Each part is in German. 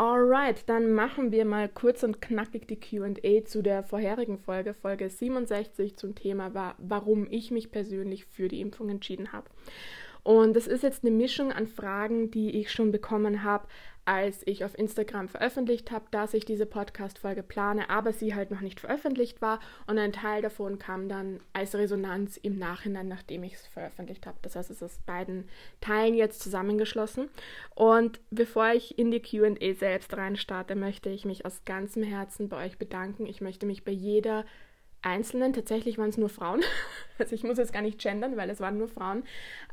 Alright, dann machen wir mal kurz und knackig die QA zu der vorherigen Folge, Folge 67 zum Thema war, warum ich mich persönlich für die Impfung entschieden habe. Und das ist jetzt eine Mischung an Fragen, die ich schon bekommen habe, als ich auf Instagram veröffentlicht habe, dass ich diese Podcast-Folge plane, aber sie halt noch nicht veröffentlicht war. Und ein Teil davon kam dann als Resonanz im Nachhinein, nachdem ich es veröffentlicht habe. Das heißt, es ist aus beiden Teilen jetzt zusammengeschlossen. Und bevor ich in die QA selbst reinstarte, möchte ich mich aus ganzem Herzen bei euch bedanken. Ich möchte mich bei jeder Einzelnen, tatsächlich waren es nur Frauen, also ich muss jetzt gar nicht gendern, weil es waren nur Frauen,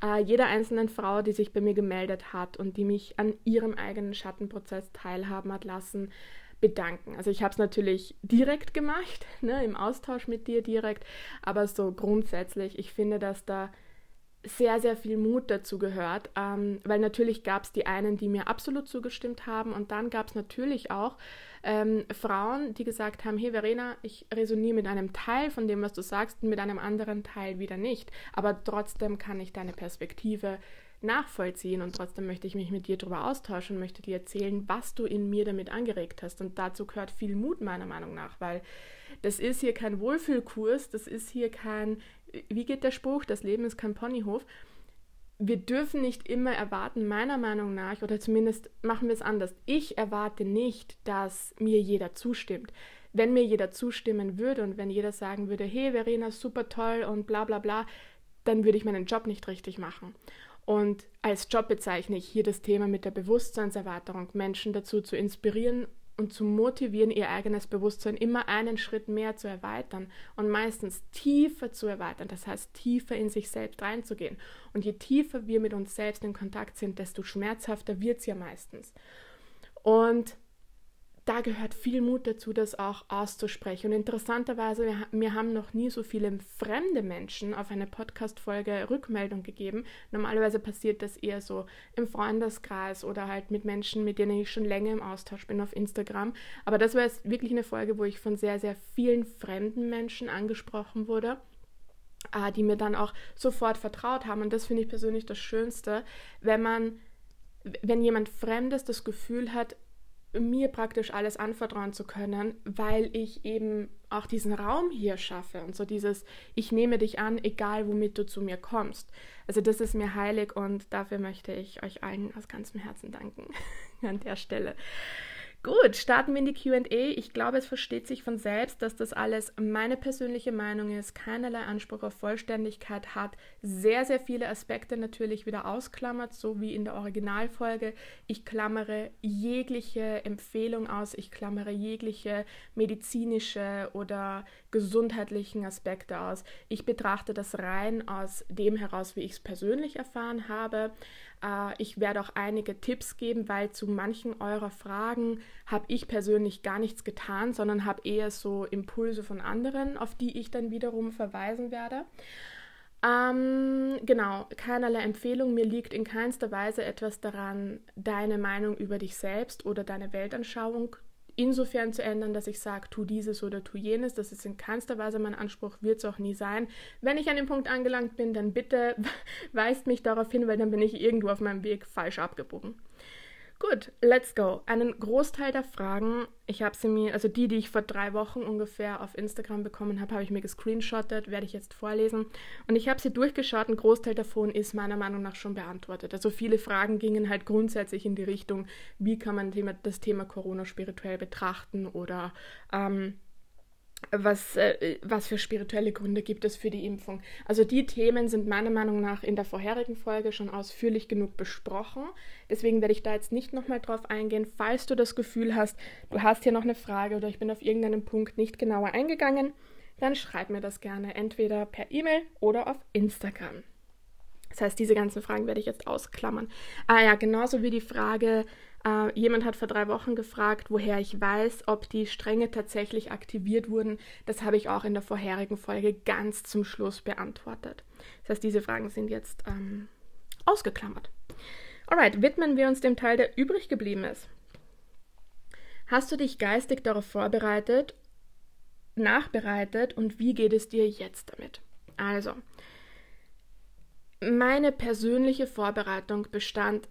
äh, jeder einzelnen Frau, die sich bei mir gemeldet hat und die mich an ihrem eigenen Schattenprozess teilhaben hat lassen, bedanken. Also ich habe es natürlich direkt gemacht, ne, im Austausch mit dir direkt, aber so grundsätzlich, ich finde, dass da sehr, sehr viel Mut dazu gehört, ähm, weil natürlich gab es die einen, die mir absolut zugestimmt haben und dann gab es natürlich auch ähm, Frauen, die gesagt haben, hey Verena, ich resoniere mit einem Teil von dem, was du sagst, mit einem anderen Teil wieder nicht, aber trotzdem kann ich deine Perspektive nachvollziehen und trotzdem möchte ich mich mit dir darüber austauschen und möchte dir erzählen, was du in mir damit angeregt hast. Und dazu gehört viel Mut meiner Meinung nach, weil das ist hier kein Wohlfühlkurs, das ist hier kein, wie geht der Spruch, das Leben ist kein Ponyhof. Wir dürfen nicht immer erwarten, meiner Meinung nach, oder zumindest machen wir es anders. Ich erwarte nicht, dass mir jeder zustimmt. Wenn mir jeder zustimmen würde und wenn jeder sagen würde, hey Verena, super toll und bla bla bla, dann würde ich meinen Job nicht richtig machen. Und als Job bezeichne ich hier das Thema mit der Bewusstseinserweiterung, Menschen dazu zu inspirieren und zu motivieren, ihr eigenes Bewusstsein immer einen Schritt mehr zu erweitern und meistens tiefer zu erweitern, das heißt tiefer in sich selbst reinzugehen. Und je tiefer wir mit uns selbst in Kontakt sind, desto schmerzhafter wird es ja meistens. Und da gehört viel Mut dazu, das auch auszusprechen. Und interessanterweise, wir, mir haben noch nie so viele fremde Menschen auf eine Podcast-Folge Rückmeldung gegeben. Normalerweise passiert das eher so im Freundeskreis oder halt mit Menschen, mit denen ich schon länger im Austausch bin auf Instagram. Aber das war jetzt wirklich eine Folge, wo ich von sehr, sehr vielen fremden Menschen angesprochen wurde äh, die mir dann auch sofort vertraut haben. Und das finde ich persönlich das Schönste, wenn man, wenn jemand Fremdes das Gefühl hat, mir praktisch alles anvertrauen zu können, weil ich eben auch diesen Raum hier schaffe und so dieses, ich nehme dich an, egal womit du zu mir kommst. Also das ist mir heilig und dafür möchte ich euch allen aus ganzem Herzen danken an der Stelle. Gut, starten wir in die QA. Ich glaube, es versteht sich von selbst, dass das alles meine persönliche Meinung ist, keinerlei Anspruch auf Vollständigkeit hat, sehr, sehr viele Aspekte natürlich wieder ausklammert, so wie in der Originalfolge. Ich klammere jegliche Empfehlung aus, ich klammere jegliche medizinische oder gesundheitlichen Aspekte aus. Ich betrachte das rein aus dem heraus, wie ich es persönlich erfahren habe. Äh, ich werde auch einige Tipps geben, weil zu manchen eurer Fragen habe ich persönlich gar nichts getan, sondern habe eher so Impulse von anderen, auf die ich dann wiederum verweisen werde. Ähm, genau, keinerlei Empfehlung. Mir liegt in keinster Weise etwas daran, deine Meinung über dich selbst oder deine Weltanschauung insofern zu ändern, dass ich sage, tu dieses oder tu jenes. Das ist in keinster Weise mein Anspruch, wird es auch nie sein. Wenn ich an dem Punkt angelangt bin, dann bitte weist mich darauf hin, weil dann bin ich irgendwo auf meinem Weg falsch abgebogen. Gut, let's go. Einen Großteil der Fragen, ich habe sie mir, also die, die ich vor drei Wochen ungefähr auf Instagram bekommen habe, habe ich mir gescreenshottet, werde ich jetzt vorlesen. Und ich habe sie durchgeschaut, ein Großteil davon ist meiner Meinung nach schon beantwortet. Also viele Fragen gingen halt grundsätzlich in die Richtung, wie kann man das Thema Corona spirituell betrachten oder ähm, was, äh, was für spirituelle Gründe gibt es für die Impfung. Also die Themen sind meiner Meinung nach in der vorherigen Folge schon ausführlich genug besprochen. Deswegen werde ich da jetzt nicht nochmal drauf eingehen. Falls du das Gefühl hast, du hast hier noch eine Frage oder ich bin auf irgendeinen Punkt nicht genauer eingegangen, dann schreib mir das gerne entweder per E-Mail oder auf Instagram. Das heißt, diese ganzen Fragen werde ich jetzt ausklammern. Ah ja, genauso wie die Frage, äh, jemand hat vor drei Wochen gefragt, woher ich weiß, ob die Stränge tatsächlich aktiviert wurden. Das habe ich auch in der vorherigen Folge ganz zum Schluss beantwortet. Das heißt, diese Fragen sind jetzt ähm, ausgeklammert. Alright, widmen wir uns dem Teil, der übrig geblieben ist. Hast du dich geistig darauf vorbereitet, nachbereitet und wie geht es dir jetzt damit? Also, meine persönliche Vorbereitung bestand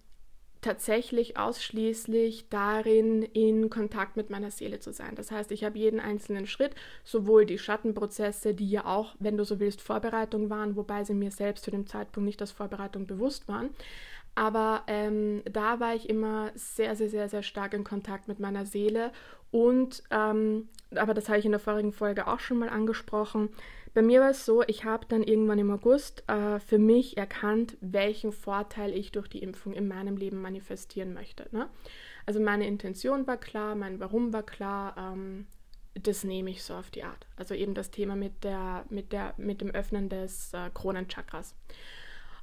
tatsächlich ausschließlich darin, in Kontakt mit meiner Seele zu sein. Das heißt, ich habe jeden einzelnen Schritt, sowohl die Schattenprozesse, die ja auch, wenn du so willst, Vorbereitung waren, wobei sie mir selbst zu dem Zeitpunkt nicht als Vorbereitung bewusst waren. Aber ähm, da war ich immer sehr, sehr, sehr, sehr stark in Kontakt mit meiner Seele. Und, ähm, aber das habe ich in der vorigen Folge auch schon mal angesprochen, bei mir war es so, ich habe dann irgendwann im August äh, für mich erkannt, welchen Vorteil ich durch die Impfung in meinem Leben manifestieren möchte. Ne? Also meine Intention war klar, mein Warum war klar, ähm, das nehme ich so auf die Art. Also eben das Thema mit, der, mit, der, mit dem Öffnen des äh, Kronenchakras.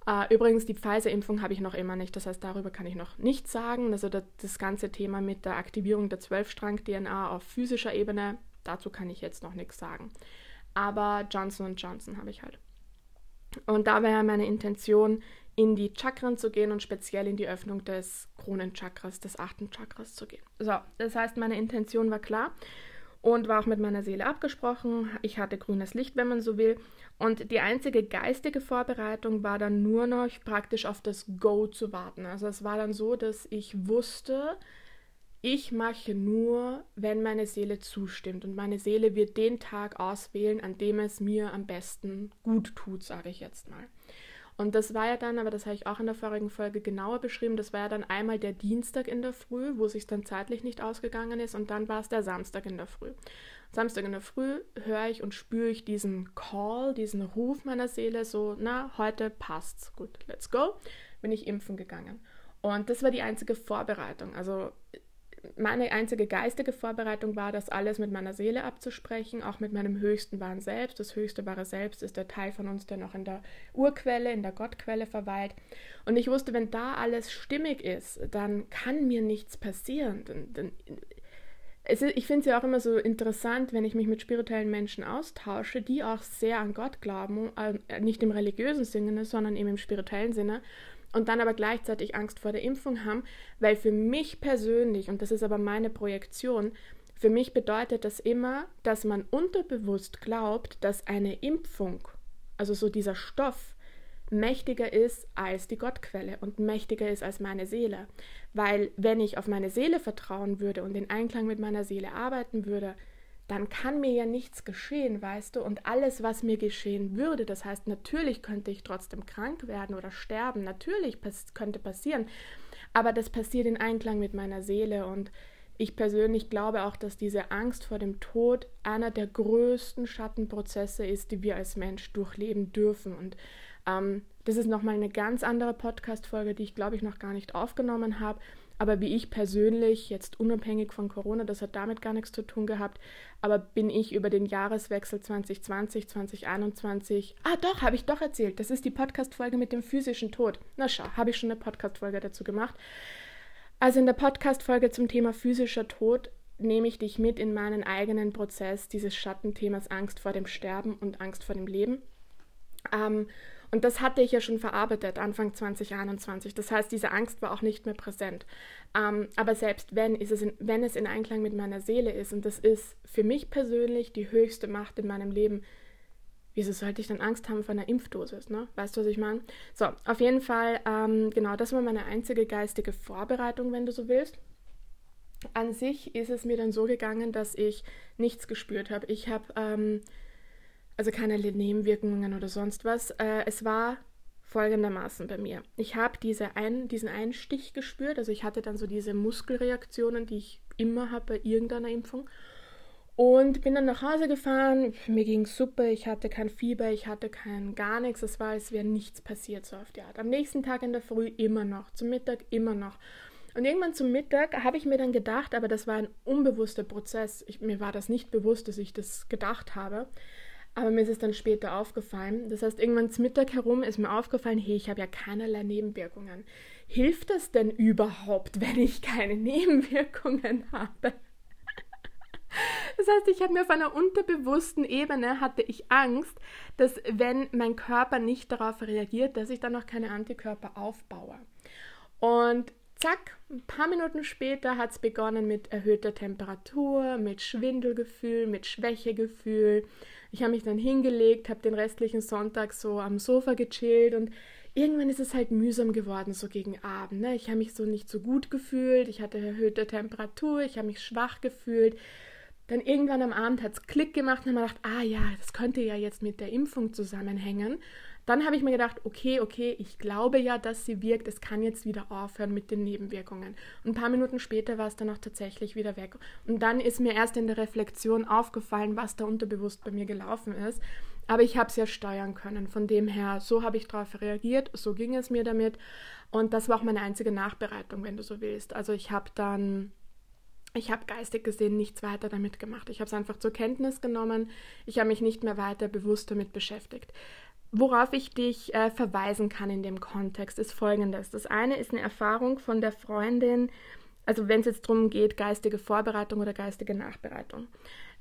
Äh, übrigens, die Pfizer-Impfung habe ich noch immer nicht, das heißt, darüber kann ich noch nichts sagen. Also das, das ganze Thema mit der Aktivierung der Zwölfstrang-DNA auf physischer Ebene, dazu kann ich jetzt noch nichts sagen aber Johnson Johnson habe ich halt. Und da wäre meine Intention, in die Chakren zu gehen und speziell in die Öffnung des Kronenchakras, des achten Chakras zu gehen. So, das heißt, meine Intention war klar und war auch mit meiner Seele abgesprochen. Ich hatte grünes Licht, wenn man so will. Und die einzige geistige Vorbereitung war dann nur noch praktisch auf das Go zu warten. Also es war dann so, dass ich wusste, ich mache nur, wenn meine Seele zustimmt. Und meine Seele wird den Tag auswählen, an dem es mir am besten gut tut, sage ich jetzt mal. Und das war ja dann, aber das habe ich auch in der vorigen Folge genauer beschrieben, das war ja dann einmal der Dienstag in der Früh, wo es sich dann zeitlich nicht ausgegangen ist, und dann war es der Samstag in der Früh. Samstag in der Früh höre ich und spüre ich diesen Call, diesen Ruf meiner Seele, so, na, heute passt's. Gut, let's go. Bin ich impfen gegangen. Und das war die einzige Vorbereitung. Also meine einzige geistige Vorbereitung war, das alles mit meiner Seele abzusprechen, auch mit meinem höchsten wahren Selbst. Das höchste wahre Selbst ist der Teil von uns, der noch in der Urquelle, in der Gottquelle verweilt. Und ich wusste, wenn da alles stimmig ist, dann kann mir nichts passieren. Dann, dann, ist, ich finde es ja auch immer so interessant, wenn ich mich mit spirituellen Menschen austausche, die auch sehr an Gott glauben, äh, nicht im religiösen Sinne, sondern eben im spirituellen Sinne und dann aber gleichzeitig Angst vor der Impfung haben, weil für mich persönlich, und das ist aber meine Projektion, für mich bedeutet das immer, dass man unterbewusst glaubt, dass eine Impfung, also so dieser Stoff, mächtiger ist als die Gottquelle und mächtiger ist als meine Seele. Weil wenn ich auf meine Seele vertrauen würde und in Einklang mit meiner Seele arbeiten würde, dann kann mir ja nichts geschehen, weißt du? Und alles, was mir geschehen würde, das heißt, natürlich könnte ich trotzdem krank werden oder sterben, natürlich könnte passieren, aber das passiert in Einklang mit meiner Seele und ich persönlich glaube auch, dass diese Angst vor dem Tod einer der größten Schattenprozesse ist, die wir als Mensch durchleben dürfen. Und ähm, das ist nochmal eine ganz andere Podcast-Folge, die ich glaube ich noch gar nicht aufgenommen habe. Aber wie ich persönlich, jetzt unabhängig von Corona, das hat damit gar nichts zu tun gehabt, aber bin ich über den Jahreswechsel 2020, 2021, ah doch, habe ich doch erzählt, das ist die Podcast-Folge mit dem physischen Tod. Na schau, habe ich schon eine Podcast-Folge dazu gemacht. Also in der Podcast-Folge zum Thema physischer Tod nehme ich dich mit in meinen eigenen Prozess dieses Schattenthemas Angst vor dem Sterben und Angst vor dem Leben. Ähm, und das hatte ich ja schon verarbeitet Anfang 2021. Das heißt, diese Angst war auch nicht mehr präsent. Ähm, aber selbst wenn, ist es in, wenn es in Einklang mit meiner Seele ist, und das ist für mich persönlich die höchste Macht in meinem Leben, wieso sollte ich dann Angst haben vor einer Impfdosis? Ne? Weißt du, was ich meine? So, auf jeden Fall, ähm, genau, das war meine einzige geistige Vorbereitung, wenn du so willst. An sich ist es mir dann so gegangen, dass ich nichts gespürt habe. Ich habe ähm, also keine Nebenwirkungen oder sonst was. Äh, es war folgendermaßen bei mir. Ich habe diese ein, diesen einen Stich gespürt, also ich hatte dann so diese Muskelreaktionen, die ich immer habe bei irgendeiner Impfung. Und bin dann nach Hause gefahren, mir ging super, ich hatte kein Fieber, ich hatte kein gar nichts, es war, als wäre nichts passiert, so auf die Art. Am nächsten Tag in der Früh immer noch, zum Mittag immer noch. Und irgendwann zum Mittag habe ich mir dann gedacht, aber das war ein unbewusster Prozess, ich, mir war das nicht bewusst, dass ich das gedacht habe, aber mir ist es dann später aufgefallen. Das heißt, irgendwann zum Mittag herum ist mir aufgefallen, hey, ich habe ja keinerlei Nebenwirkungen. Hilft das denn überhaupt, wenn ich keine Nebenwirkungen habe? Das heißt, ich habe mir auf einer unterbewussten Ebene hatte ich Angst, dass wenn mein Körper nicht darauf reagiert, dass ich dann noch keine Antikörper aufbaue. Und zack, ein paar Minuten später hat es begonnen mit erhöhter Temperatur, mit Schwindelgefühl, mit Schwächegefühl, ich habe mich dann hingelegt, habe den restlichen Sonntag so am Sofa gechillt und irgendwann ist es halt mühsam geworden, so gegen Abend. Ne? Ich habe mich so nicht so gut gefühlt, ich hatte erhöhte Temperatur, ich habe mich schwach gefühlt. Dann irgendwann am Abend hat es Klick gemacht und habe gedacht, ah ja, das könnte ja jetzt mit der Impfung zusammenhängen. Dann habe ich mir gedacht, okay, okay, ich glaube ja, dass sie wirkt, es kann jetzt wieder aufhören mit den Nebenwirkungen. Und ein paar Minuten später war es dann auch tatsächlich wieder weg. Und dann ist mir erst in der Reflexion aufgefallen, was da unterbewusst bei mir gelaufen ist. Aber ich habe es ja steuern können. Von dem her, so habe ich darauf reagiert, so ging es mir damit. Und das war auch meine einzige Nachbereitung, wenn du so willst. Also ich habe dann ich habe geistig gesehen nichts weiter damit gemacht. Ich habe es einfach zur Kenntnis genommen. Ich habe mich nicht mehr weiter bewusst damit beschäftigt. Worauf ich dich äh, verweisen kann in dem Kontext ist folgendes. Das eine ist eine Erfahrung von der Freundin, also wenn es jetzt darum geht, geistige Vorbereitung oder geistige Nachbereitung.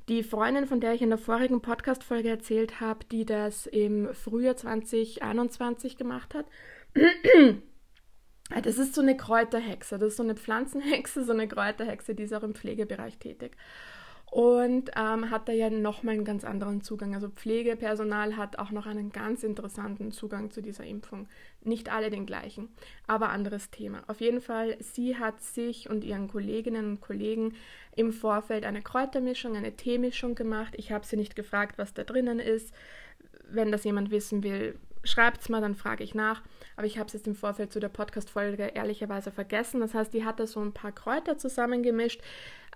Die Freundin, von der ich in der vorigen Podcast-Folge erzählt habe, die das im Frühjahr 2021 gemacht hat, das ist so eine Kräuterhexe, das ist so eine Pflanzenhexe, so eine Kräuterhexe, die ist auch im Pflegebereich tätig und ähm, hat da ja nochmal einen ganz anderen Zugang. Also Pflegepersonal hat auch noch einen ganz interessanten Zugang zu dieser Impfung. Nicht alle den gleichen, aber anderes Thema. Auf jeden Fall, sie hat sich und ihren Kolleginnen und Kollegen im Vorfeld eine Kräutermischung, eine Teemischung gemacht. Ich habe sie nicht gefragt, was da drinnen ist. Wenn das jemand wissen will, schreibt es mal, dann frage ich nach. Aber ich habe es jetzt im Vorfeld zu der Podcast-Folge ehrlicherweise vergessen. Das heißt, die hat da so ein paar Kräuter zusammengemischt.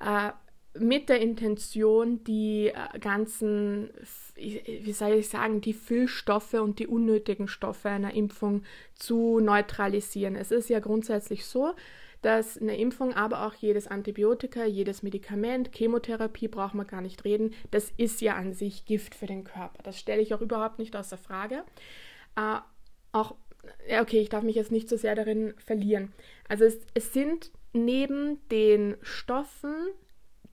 Äh, mit der Intention, die äh, ganzen, wie soll ich sagen, die Füllstoffe und die unnötigen Stoffe einer Impfung zu neutralisieren. Es ist ja grundsätzlich so, dass eine Impfung, aber auch jedes Antibiotika, jedes Medikament, Chemotherapie braucht man gar nicht reden, das ist ja an sich Gift für den Körper. Das stelle ich auch überhaupt nicht außer Frage. Äh, auch, ja, okay, ich darf mich jetzt nicht so sehr darin verlieren. Also es, es sind neben den Stoffen,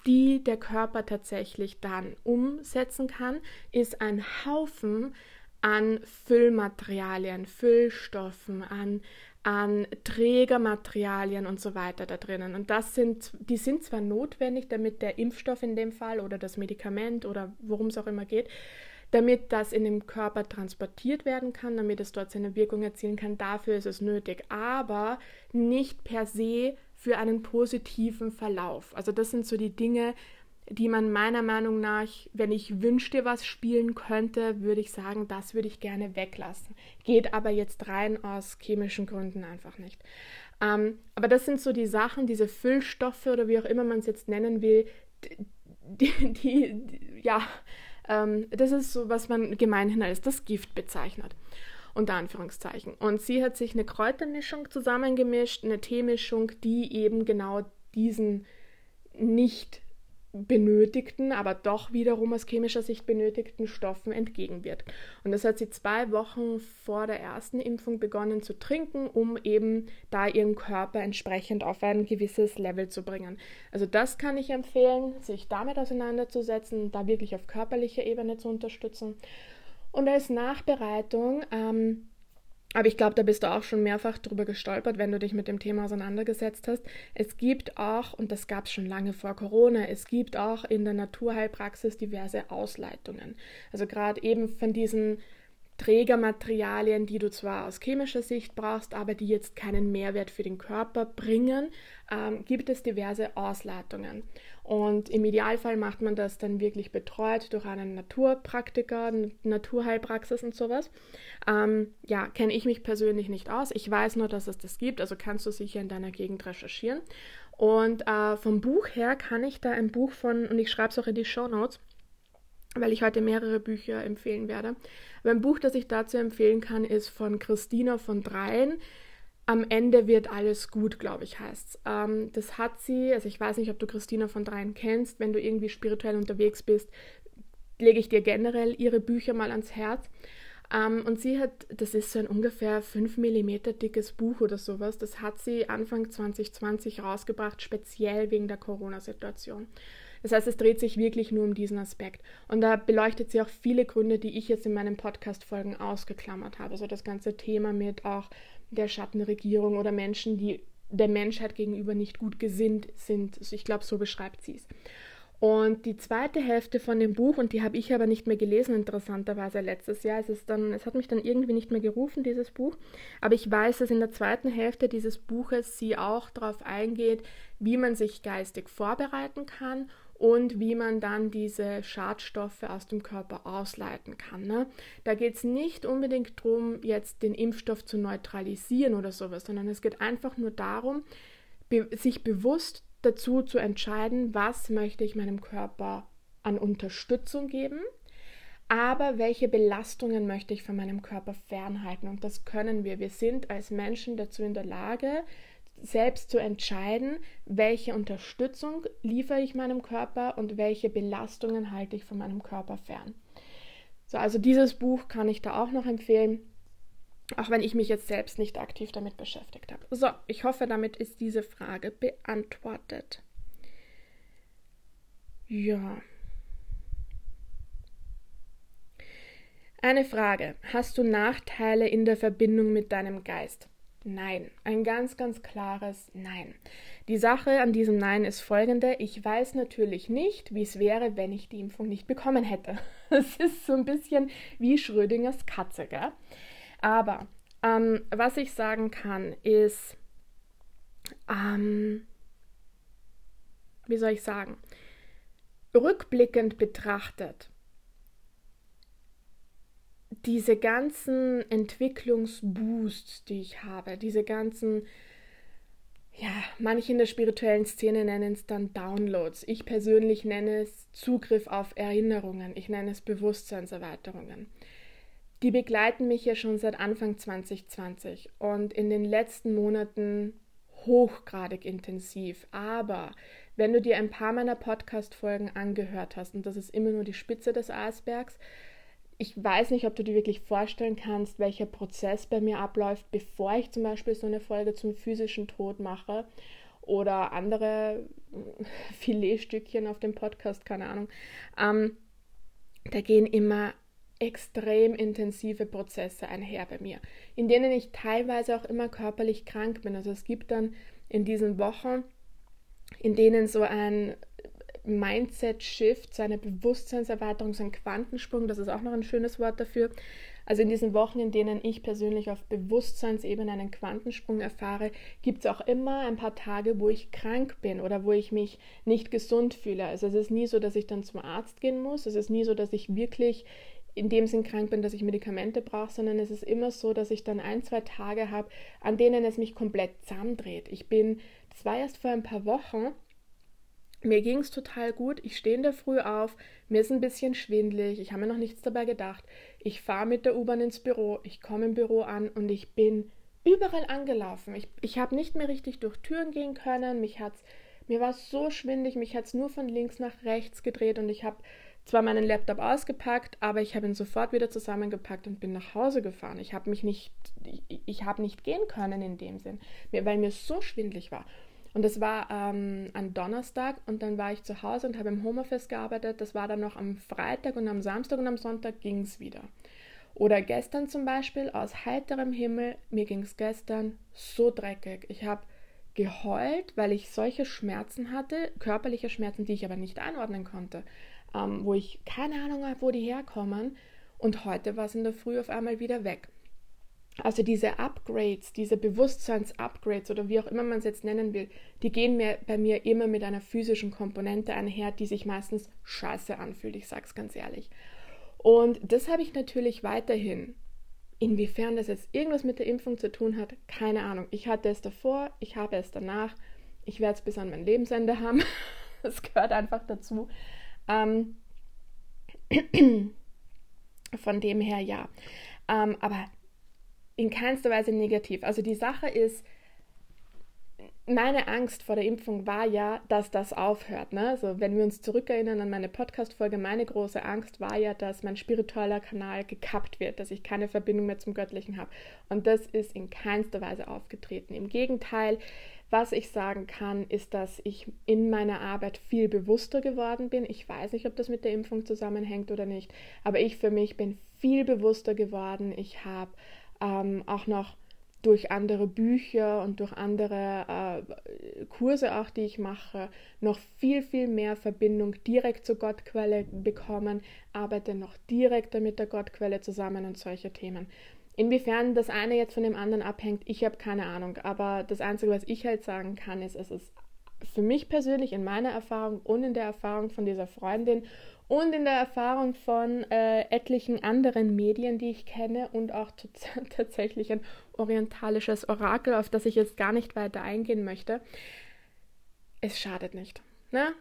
die der Körper tatsächlich dann umsetzen kann, ist ein Haufen an Füllmaterialien, Füllstoffen, an, an Trägermaterialien und so weiter da drinnen. Und das sind, die sind zwar notwendig, damit der Impfstoff in dem Fall oder das Medikament oder worum es auch immer geht, damit das in dem Körper transportiert werden kann, damit es dort seine Wirkung erzielen kann. Dafür ist es nötig, aber nicht per se für einen positiven Verlauf. Also das sind so die Dinge, die man meiner Meinung nach, wenn ich wünschte, was spielen könnte, würde ich sagen, das würde ich gerne weglassen. Geht aber jetzt rein aus chemischen Gründen einfach nicht. Ähm, aber das sind so die Sachen, diese Füllstoffe oder wie auch immer man es jetzt nennen will, die, die, die ja, ähm, das ist so, was man gemeinhin als das Gift bezeichnet unter Anführungszeichen. Und sie hat sich eine Kräutermischung zusammengemischt, eine Teemischung, die eben genau diesen nicht benötigten, aber doch wiederum aus chemischer Sicht benötigten Stoffen entgegenwirkt. Und das hat sie zwei Wochen vor der ersten Impfung begonnen zu trinken, um eben da ihren Körper entsprechend auf ein gewisses Level zu bringen. Also das kann ich empfehlen, sich damit auseinanderzusetzen, da wirklich auf körperlicher Ebene zu unterstützen. Und als Nachbereitung, ähm, aber ich glaube, da bist du auch schon mehrfach drüber gestolpert, wenn du dich mit dem Thema auseinandergesetzt hast. Es gibt auch, und das gab es schon lange vor Corona, es gibt auch in der Naturheilpraxis diverse Ausleitungen. Also gerade eben von diesen Trägermaterialien, die du zwar aus chemischer Sicht brauchst, aber die jetzt keinen Mehrwert für den Körper bringen, ähm, gibt es diverse Ausleitungen. Und im Idealfall macht man das dann wirklich betreut durch einen Naturpraktiker, Naturheilpraxis und sowas. Ähm, ja, kenne ich mich persönlich nicht aus. Ich weiß nur, dass es das gibt, also kannst du sicher in deiner Gegend recherchieren. Und äh, vom Buch her kann ich da ein Buch von, und ich schreibe es auch in die Show Notes, weil ich heute mehrere Bücher empfehlen werde. Aber ein Buch, das ich dazu empfehlen kann, ist von Christina von Dreien. Am Ende wird alles gut, glaube ich, heißt. Ähm, das hat sie, also ich weiß nicht, ob du Christina von Dreien kennst. Wenn du irgendwie spirituell unterwegs bist, lege ich dir generell ihre Bücher mal ans Herz. Um, ähm, und sie hat, das ist so ein ungefähr 5 mm dickes Buch oder sowas, das hat sie Anfang 2020 rausgebracht, speziell wegen der Corona-Situation. Das heißt, es dreht sich wirklich nur um diesen Aspekt. Und da beleuchtet sie auch viele Gründe, die ich jetzt in meinen Podcast-Folgen ausgeklammert habe. Also das ganze Thema mit auch der Schattenregierung oder Menschen, die der Menschheit gegenüber nicht gut gesinnt sind. Also ich glaube, so beschreibt sie es. Und die zweite Hälfte von dem Buch, und die habe ich aber nicht mehr gelesen, interessanterweise letztes Jahr. Es, ist dann, es hat mich dann irgendwie nicht mehr gerufen, dieses Buch. Aber ich weiß, dass in der zweiten Hälfte dieses Buches sie auch darauf eingeht, wie man sich geistig vorbereiten kann und wie man dann diese Schadstoffe aus dem Körper ausleiten kann. Ne? Da geht es nicht unbedingt darum, jetzt den Impfstoff zu neutralisieren oder sowas, sondern es geht einfach nur darum, be sich bewusst dazu zu entscheiden, was möchte ich meinem Körper an Unterstützung geben, aber welche Belastungen möchte ich von meinem Körper fernhalten. Und das können wir. Wir sind als Menschen dazu in der Lage, selbst zu entscheiden, welche Unterstützung liefere ich meinem Körper und welche Belastungen halte ich von meinem Körper fern. So, also dieses Buch kann ich da auch noch empfehlen, auch wenn ich mich jetzt selbst nicht aktiv damit beschäftigt habe. So, ich hoffe, damit ist diese Frage beantwortet. Ja. Eine Frage. Hast du Nachteile in der Verbindung mit deinem Geist? Nein, ein ganz, ganz klares Nein. Die Sache an diesem Nein ist folgende. Ich weiß natürlich nicht, wie es wäre, wenn ich die Impfung nicht bekommen hätte. Es ist so ein bisschen wie Schrödingers Katze, gell? Aber ähm, was ich sagen kann, ist, ähm, wie soll ich sagen, rückblickend betrachtet, diese ganzen Entwicklungsboosts, die ich habe, diese ganzen, ja, manche in der spirituellen Szene nennen es dann Downloads. Ich persönlich nenne es Zugriff auf Erinnerungen. Ich nenne es Bewusstseinserweiterungen. Die begleiten mich ja schon seit Anfang 2020 und in den letzten Monaten hochgradig intensiv. Aber wenn du dir ein paar meiner Podcast-Folgen angehört hast, und das ist immer nur die Spitze des Eisbergs, ich weiß nicht, ob du dir wirklich vorstellen kannst, welcher Prozess bei mir abläuft, bevor ich zum Beispiel so eine Folge zum physischen Tod mache oder andere Filetstückchen auf dem Podcast, keine Ahnung. Ähm, da gehen immer extrem intensive Prozesse einher bei mir, in denen ich teilweise auch immer körperlich krank bin. Also es gibt dann in diesen Wochen, in denen so ein Mindset-Shift, so eine Bewusstseinserweiterung, so ein Quantensprung, das ist auch noch ein schönes Wort dafür. Also in diesen Wochen, in denen ich persönlich auf Bewusstseinsebene einen Quantensprung erfahre, gibt es auch immer ein paar Tage, wo ich krank bin oder wo ich mich nicht gesund fühle. Also es ist nie so, dass ich dann zum Arzt gehen muss. Es ist nie so, dass ich wirklich in dem Sinn krank bin, dass ich Medikamente brauche, sondern es ist immer so, dass ich dann ein, zwei Tage habe, an denen es mich komplett zusammendreht. Ich bin, das war erst vor ein paar Wochen, mir ging es total gut. Ich stehe in der Früh auf, mir ist ein bisschen schwindlig, ich habe mir noch nichts dabei gedacht. Ich fahre mit der U-Bahn ins Büro, ich komme im Büro an und ich bin überall angelaufen. Ich, ich habe nicht mehr richtig durch Türen gehen können. Mich hat's, mir war es so schwindig, mich hat es nur von links nach rechts gedreht und ich habe zwar meinen Laptop ausgepackt, aber ich habe ihn sofort wieder zusammengepackt und bin nach Hause gefahren. Ich habe mich nicht, ich, ich habe nicht gehen können in dem Sinn, weil mir so schwindlig war. Und das war ähm, an Donnerstag und dann war ich zu Hause und habe im Homeoffice gearbeitet. Das war dann noch am Freitag und am Samstag und am Sonntag ging es wieder. Oder gestern zum Beispiel aus heiterem Himmel, mir ging es gestern so dreckig. Ich habe geheult, weil ich solche Schmerzen hatte, körperliche Schmerzen, die ich aber nicht einordnen konnte, ähm, wo ich keine Ahnung habe, wo die herkommen. Und heute war es in der Früh auf einmal wieder weg. Also diese Upgrades, diese Bewusstseins-Upgrades oder wie auch immer man es jetzt nennen will, die gehen mir bei mir immer mit einer physischen Komponente einher, die sich meistens scheiße anfühlt, ich sag's ganz ehrlich. Und das habe ich natürlich weiterhin. Inwiefern das jetzt irgendwas mit der Impfung zu tun hat, keine Ahnung. Ich hatte es davor, ich habe es danach, ich werde es bis an mein Lebensende haben. Das gehört einfach dazu. Ähm, von dem her ja. Ähm, aber in keinster Weise negativ. Also die Sache ist, meine Angst vor der Impfung war ja, dass das aufhört. Ne? Also wenn wir uns zurückerinnern an meine Podcast-Folge, meine große Angst war ja, dass mein spiritueller Kanal gekappt wird, dass ich keine Verbindung mehr zum Göttlichen habe. Und das ist in keinster Weise aufgetreten. Im Gegenteil, was ich sagen kann, ist, dass ich in meiner Arbeit viel bewusster geworden bin. Ich weiß nicht, ob das mit der Impfung zusammenhängt oder nicht, aber ich für mich bin viel bewusster geworden. Ich habe ähm, auch noch durch andere Bücher und durch andere äh, Kurse auch, die ich mache, noch viel, viel mehr Verbindung direkt zur Gottquelle bekommen, arbeite noch direkter mit der Gottquelle zusammen und solche Themen. Inwiefern das eine jetzt von dem anderen abhängt, ich habe keine Ahnung. Aber das Einzige, was ich halt sagen kann, ist, es ist für mich persönlich in meiner Erfahrung und in der Erfahrung von dieser Freundin und in der Erfahrung von äh, etlichen anderen Medien, die ich kenne und auch tatsächlich ein orientalisches Orakel, auf das ich jetzt gar nicht weiter eingehen möchte. Es schadet nicht. Ne?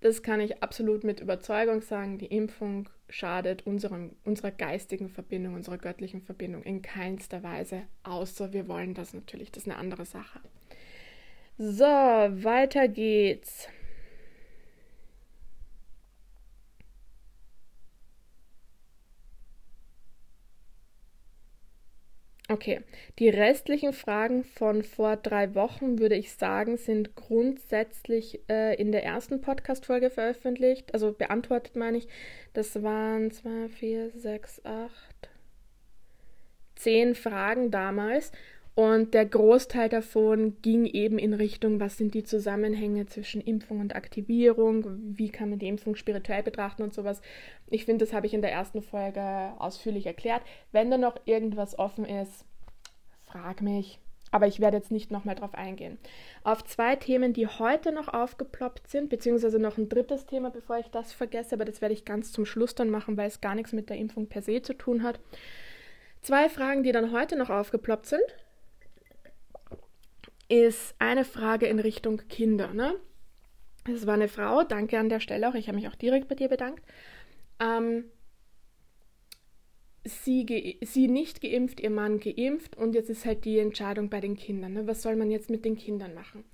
Das kann ich absolut mit Überzeugung sagen. Die Impfung schadet unserem, unserer geistigen Verbindung, unserer göttlichen Verbindung in keinster Weise, außer wir wollen das natürlich. Das ist eine andere Sache. So, weiter geht's. Okay, die restlichen Fragen von vor drei Wochen, würde ich sagen, sind grundsätzlich äh, in der ersten Podcast-Folge veröffentlicht, also beantwortet meine ich. Das waren zwei, vier, sechs, acht, zehn Fragen damals. Und der Großteil davon ging eben in Richtung, was sind die Zusammenhänge zwischen Impfung und Aktivierung, wie kann man die Impfung spirituell betrachten und sowas. Ich finde, das habe ich in der ersten Folge ausführlich erklärt. Wenn da noch irgendwas offen ist, frag mich. Aber ich werde jetzt nicht nochmal drauf eingehen. Auf zwei Themen, die heute noch aufgeploppt sind, beziehungsweise noch ein drittes Thema, bevor ich das vergesse, aber das werde ich ganz zum Schluss dann machen, weil es gar nichts mit der Impfung per se zu tun hat. Zwei Fragen, die dann heute noch aufgeploppt sind ist eine Frage in Richtung Kinder. Ne? Es war eine Frau, danke an der Stelle auch, ich habe mich auch direkt bei dir bedankt. Ähm, sie, sie nicht geimpft, ihr Mann geimpft und jetzt ist halt die Entscheidung bei den Kindern. Ne? Was soll man jetzt mit den Kindern machen?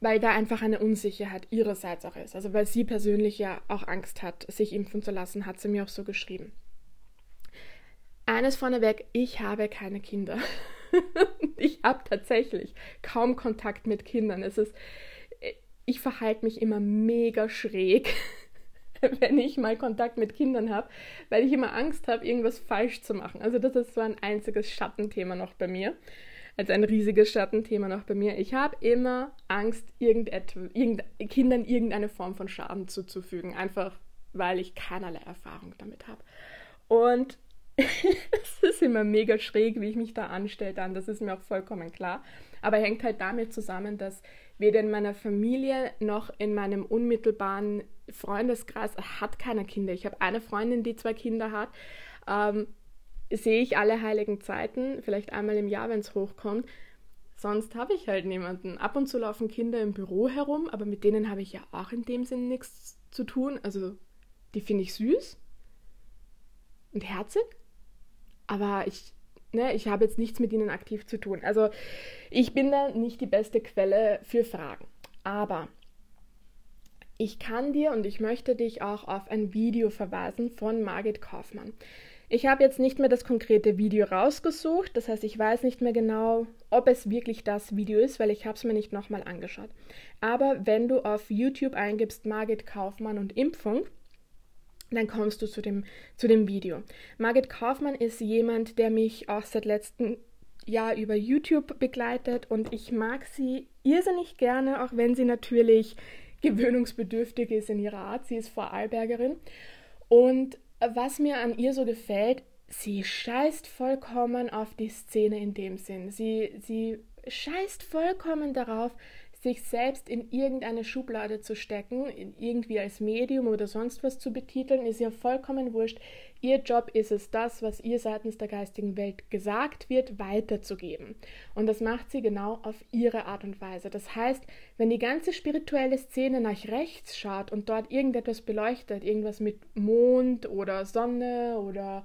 Weil da einfach eine Unsicherheit ihrerseits auch ist. Also weil sie persönlich ja auch Angst hat, sich impfen zu lassen, hat sie mir auch so geschrieben. Eines vorneweg, ich habe keine Kinder. ich habe tatsächlich kaum Kontakt mit Kindern. Es ist, ich verhalte mich immer mega schräg, wenn ich mal Kontakt mit Kindern habe, weil ich immer Angst habe, irgendwas falsch zu machen. Also das ist so ein einziges Schattenthema noch bei mir. Also ein riesiges Schattenthema noch bei mir. Ich habe immer Angst, irgend, Kindern irgendeine Form von Schaden zuzufügen. Einfach weil ich keinerlei Erfahrung damit habe. Und es ist immer mega schräg, wie ich mich da anstelle dann, das ist mir auch vollkommen klar. Aber hängt halt damit zusammen, dass weder in meiner Familie noch in meinem unmittelbaren Freundeskreis hat keiner Kinder. Ich habe eine Freundin, die zwei Kinder hat. Ähm, sehe ich alle heiligen Zeiten, vielleicht einmal im Jahr, wenn es hochkommt. Sonst habe ich halt niemanden. Ab und zu laufen Kinder im Büro herum, aber mit denen habe ich ja auch in dem Sinne nichts zu tun. Also die finde ich süß und herzig, aber ich, ne, ich habe jetzt nichts mit ihnen aktiv zu tun. Also ich bin da nicht die beste Quelle für Fragen. Aber ich kann dir und ich möchte dich auch auf ein Video verweisen von Margit Kaufmann. Ich habe jetzt nicht mehr das konkrete Video rausgesucht, das heißt, ich weiß nicht mehr genau, ob es wirklich das Video ist, weil ich habe es mir nicht nochmal angeschaut. Aber wenn du auf YouTube eingibst Margit Kaufmann und Impfung, dann kommst du zu dem, zu dem Video. Margit Kaufmann ist jemand, der mich auch seit letztem Jahr über YouTube begleitet und ich mag sie irrsinnig gerne, auch wenn sie natürlich gewöhnungsbedürftig ist in ihrer Art. Sie ist Vorarlbergerin. Und was mir an ihr so gefällt, sie scheißt vollkommen auf die Szene in dem Sinn. Sie, sie scheißt vollkommen darauf, sich selbst in irgendeine Schublade zu stecken, irgendwie als Medium oder sonst was zu betiteln, ist ja vollkommen wurscht. Ihr Job ist es, das, was ihr seitens der geistigen Welt gesagt wird, weiterzugeben. Und das macht sie genau auf ihre Art und Weise. Das heißt, wenn die ganze spirituelle Szene nach rechts schaut und dort irgendetwas beleuchtet, irgendwas mit Mond oder Sonne oder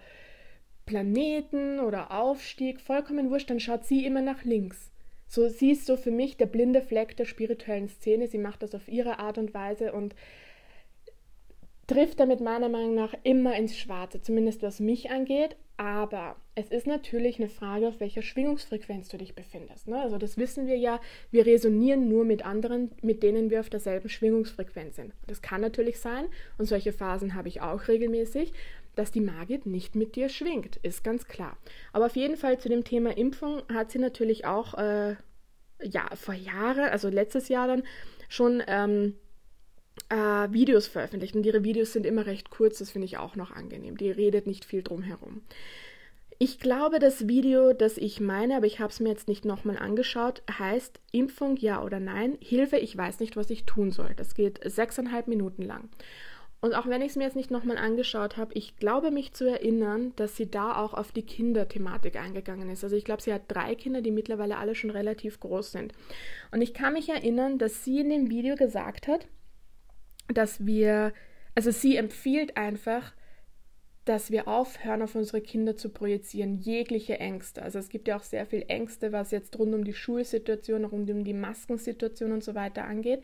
Planeten oder Aufstieg, vollkommen wurscht, dann schaut sie immer nach links. So, sie ist so für mich der blinde Fleck der spirituellen Szene. Sie macht das auf ihre Art und Weise und trifft damit meiner Meinung nach immer ins Schwarze, zumindest was mich angeht. Aber es ist natürlich eine Frage, auf welcher Schwingungsfrequenz du dich befindest. Ne? Also das wissen wir ja, wir resonieren nur mit anderen, mit denen wir auf derselben Schwingungsfrequenz sind. Das kann natürlich sein und solche Phasen habe ich auch regelmäßig, dass die Margit nicht mit dir schwingt, ist ganz klar. Aber auf jeden Fall zu dem Thema Impfung hat sie natürlich auch äh, ja, vor Jahren, also letztes Jahr dann, schon ähm, äh, Videos veröffentlicht. Und ihre Videos sind immer recht kurz, das finde ich auch noch angenehm. Die redet nicht viel drum herum. Ich glaube, das Video, das ich meine, aber ich habe es mir jetzt nicht nochmal angeschaut, heißt Impfung ja oder nein, Hilfe, ich weiß nicht, was ich tun soll. Das geht sechseinhalb Minuten lang. Und auch wenn ich es mir jetzt nicht nochmal angeschaut habe, ich glaube mich zu erinnern, dass sie da auch auf die Kinderthematik eingegangen ist. Also ich glaube, sie hat drei Kinder, die mittlerweile alle schon relativ groß sind. Und ich kann mich erinnern, dass sie in dem Video gesagt hat, dass wir, also sie empfiehlt einfach, dass wir aufhören, auf unsere Kinder zu projizieren, jegliche Ängste. Also es gibt ja auch sehr viel Ängste, was jetzt rund um die Schulsituation, rund um die Maskensituation und so weiter angeht.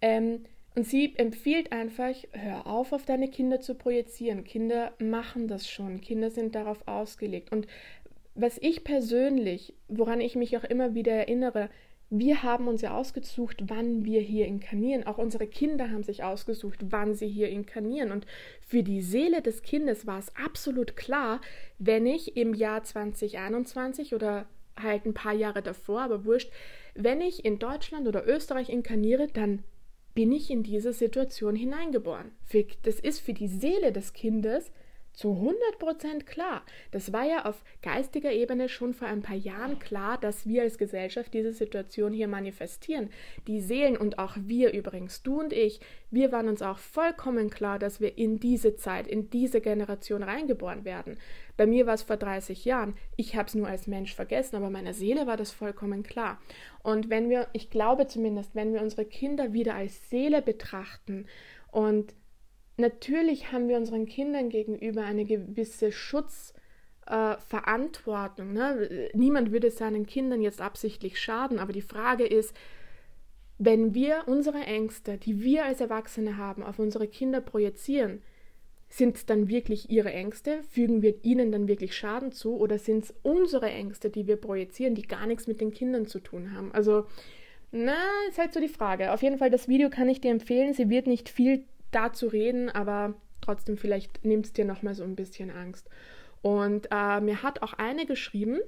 Ähm, und sie empfiehlt einfach, hör auf, auf deine Kinder zu projizieren. Kinder machen das schon. Kinder sind darauf ausgelegt. Und was ich persönlich, woran ich mich auch immer wieder erinnere, wir haben uns ja ausgesucht, wann wir hier inkarnieren. Auch unsere Kinder haben sich ausgesucht, wann sie hier inkarnieren. Und für die Seele des Kindes war es absolut klar, wenn ich im Jahr 2021 oder halt ein paar Jahre davor, aber wurscht, wenn ich in Deutschland oder Österreich inkarniere, dann bin ich in diese Situation hineingeboren. Das ist für die Seele des Kindes zu 100% klar. Das war ja auf geistiger Ebene schon vor ein paar Jahren klar, dass wir als Gesellschaft diese Situation hier manifestieren. Die Seelen und auch wir übrigens, du und ich, wir waren uns auch vollkommen klar, dass wir in diese Zeit, in diese Generation reingeboren werden. Bei mir war es vor 30 Jahren. Ich habe es nur als Mensch vergessen, aber meiner Seele war das vollkommen klar. Und wenn wir, ich glaube zumindest, wenn wir unsere Kinder wieder als Seele betrachten und natürlich haben wir unseren Kindern gegenüber eine gewisse Schutzverantwortung. Äh, ne? Niemand würde seinen Kindern jetzt absichtlich schaden, aber die Frage ist, wenn wir unsere Ängste, die wir als Erwachsene haben, auf unsere Kinder projizieren, sind es dann wirklich ihre Ängste? Fügen wir ihnen dann wirklich Schaden zu? Oder sind es unsere Ängste, die wir projizieren, die gar nichts mit den Kindern zu tun haben? Also, na, ist halt so die Frage. Auf jeden Fall, das Video kann ich dir empfehlen. Sie wird nicht viel dazu reden, aber trotzdem vielleicht nimmt es dir nochmal so ein bisschen Angst. Und äh, mir hat auch eine geschrieben,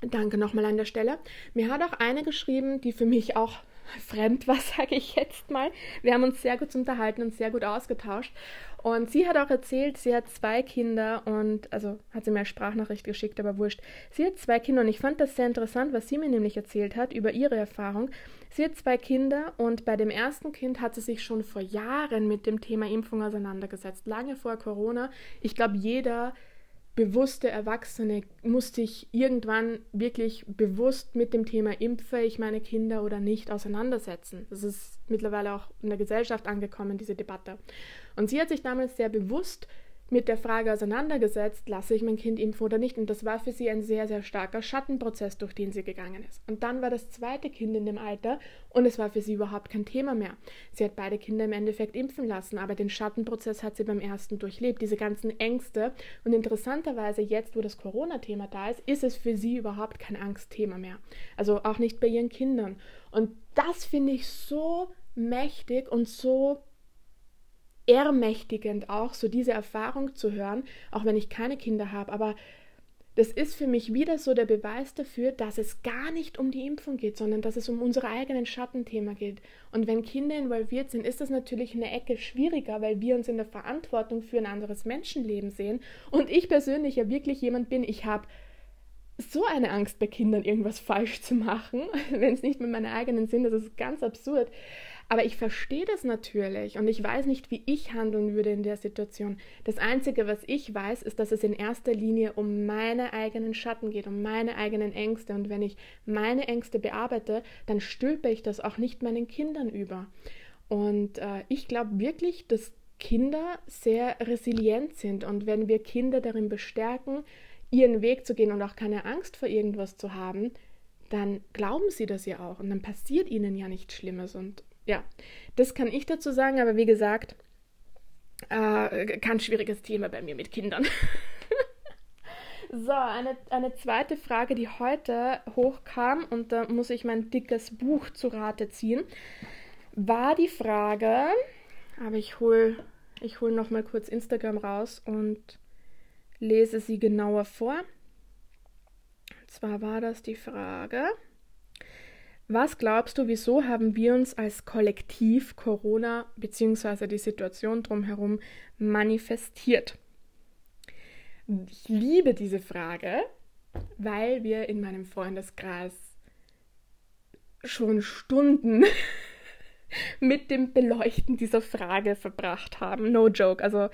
danke nochmal an der Stelle, mir hat auch eine geschrieben, die für mich auch fremd war, sage ich jetzt mal. Wir haben uns sehr gut unterhalten und sehr gut ausgetauscht. Und sie hat auch erzählt, sie hat zwei Kinder und, also hat sie mir eine Sprachnachricht geschickt, aber wurscht. Sie hat zwei Kinder und ich fand das sehr interessant, was sie mir nämlich erzählt hat über ihre Erfahrung. Sie hat zwei Kinder und bei dem ersten Kind hat sie sich schon vor Jahren mit dem Thema Impfung auseinandergesetzt, lange vor Corona. Ich glaube, jeder bewusste Erwachsene musste ich irgendwann wirklich bewusst mit dem Thema impfe ich meine Kinder oder nicht auseinandersetzen. Das ist mittlerweile auch in der Gesellschaft angekommen, diese Debatte. Und sie hat sich damals sehr bewusst mit der Frage auseinandergesetzt, lasse ich mein Kind impfen oder nicht. Und das war für sie ein sehr, sehr starker Schattenprozess, durch den sie gegangen ist. Und dann war das zweite Kind in dem Alter und es war für sie überhaupt kein Thema mehr. Sie hat beide Kinder im Endeffekt impfen lassen, aber den Schattenprozess hat sie beim ersten durchlebt, diese ganzen Ängste. Und interessanterweise, jetzt, wo das Corona-Thema da ist, ist es für sie überhaupt kein Angstthema mehr. Also auch nicht bei ihren Kindern. Und das finde ich so mächtig und so ermächtigend auch, so diese Erfahrung zu hören, auch wenn ich keine Kinder habe. Aber das ist für mich wieder so der Beweis dafür, dass es gar nicht um die Impfung geht, sondern dass es um unsere eigenen Schattenthema geht. Und wenn Kinder involviert sind, ist das natürlich eine Ecke schwieriger, weil wir uns in der Verantwortung für ein anderes Menschenleben sehen. Und ich persönlich ja wirklich jemand bin, ich habe so eine Angst bei Kindern, irgendwas falsch zu machen, wenn es nicht mit meiner eigenen sind. Das ist ganz absurd. Aber ich verstehe das natürlich und ich weiß nicht, wie ich handeln würde in der Situation. Das Einzige, was ich weiß, ist, dass es in erster Linie um meine eigenen Schatten geht, um meine eigenen Ängste. Und wenn ich meine Ängste bearbeite, dann stülpe ich das auch nicht meinen Kindern über. Und äh, ich glaube wirklich, dass Kinder sehr resilient sind. Und wenn wir Kinder darin bestärken, ihren Weg zu gehen und auch keine Angst vor irgendwas zu haben, dann glauben sie das ja auch und dann passiert ihnen ja nichts Schlimmes. Und ja, das kann ich dazu sagen, aber wie gesagt, äh, ganz schwieriges Thema bei mir mit Kindern. so, eine, eine zweite Frage, die heute hochkam, und da muss ich mein dickes Buch zu Rate ziehen, war die Frage, aber ich hole Ich hole noch mal kurz Instagram raus und lese sie genauer vor. Und zwar war das die Frage: Was glaubst du, wieso haben wir uns als Kollektiv Corona bzw. die Situation drumherum manifestiert? Ich liebe diese Frage, weil wir in meinem Freundeskreis schon Stunden mit dem Beleuchten dieser Frage verbracht haben. No joke. Also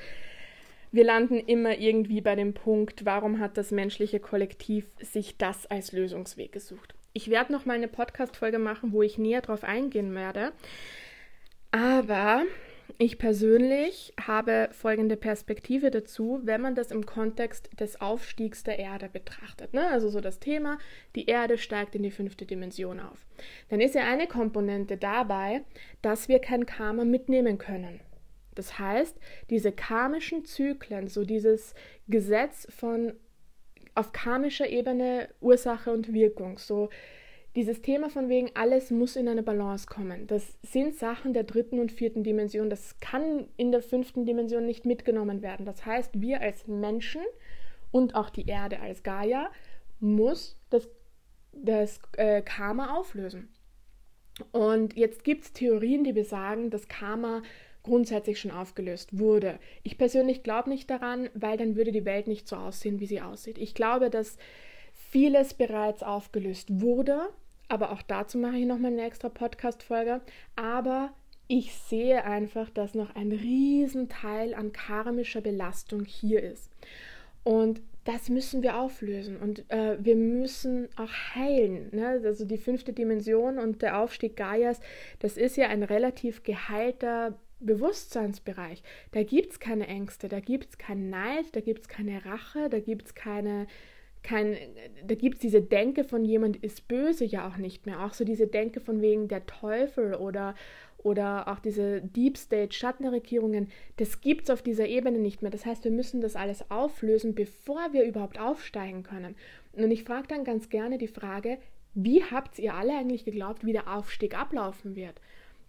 wir landen immer irgendwie bei dem Punkt, warum hat das menschliche Kollektiv sich das als Lösungsweg gesucht? Ich werde noch mal eine Podcast-Folge machen, wo ich näher drauf eingehen werde. Aber ich persönlich habe folgende Perspektive dazu, wenn man das im Kontext des Aufstiegs der Erde betrachtet. Ne? Also so das Thema, die Erde steigt in die fünfte Dimension auf. Dann ist ja eine Komponente dabei, dass wir kein Karma mitnehmen können. Das heißt, diese karmischen Zyklen, so dieses Gesetz von auf karmischer Ebene Ursache und Wirkung, so dieses Thema von wegen, alles muss in eine Balance kommen. Das sind Sachen der dritten und vierten Dimension. Das kann in der fünften Dimension nicht mitgenommen werden. Das heißt, wir als Menschen und auch die Erde als Gaia muss das, das äh, Karma auflösen. Und jetzt gibt es Theorien, die besagen, dass Karma grundsätzlich schon aufgelöst wurde. Ich persönlich glaube nicht daran, weil dann würde die Welt nicht so aussehen, wie sie aussieht. Ich glaube, dass vieles bereits aufgelöst wurde aber auch dazu mache ich nochmal eine extra Podcast-Folge. Aber ich sehe einfach, dass noch ein Riesenteil an karmischer Belastung hier ist. Und das müssen wir auflösen und äh, wir müssen auch heilen. Ne? Also die fünfte Dimension und der Aufstieg Gaias, das ist ja ein relativ geheilter Bewusstseinsbereich. Da gibt es keine Ängste, da gibt es keinen Neid, da gibt es keine Rache, da gibt es keine kein, da gibt es diese Denke von jemand ist böse ja auch nicht mehr. Auch so diese Denke von wegen der Teufel oder, oder auch diese Deep State Schattenregierungen, das gibt es auf dieser Ebene nicht mehr. Das heißt, wir müssen das alles auflösen, bevor wir überhaupt aufsteigen können. Und ich frage dann ganz gerne die Frage, wie habt ihr alle eigentlich geglaubt, wie der Aufstieg ablaufen wird?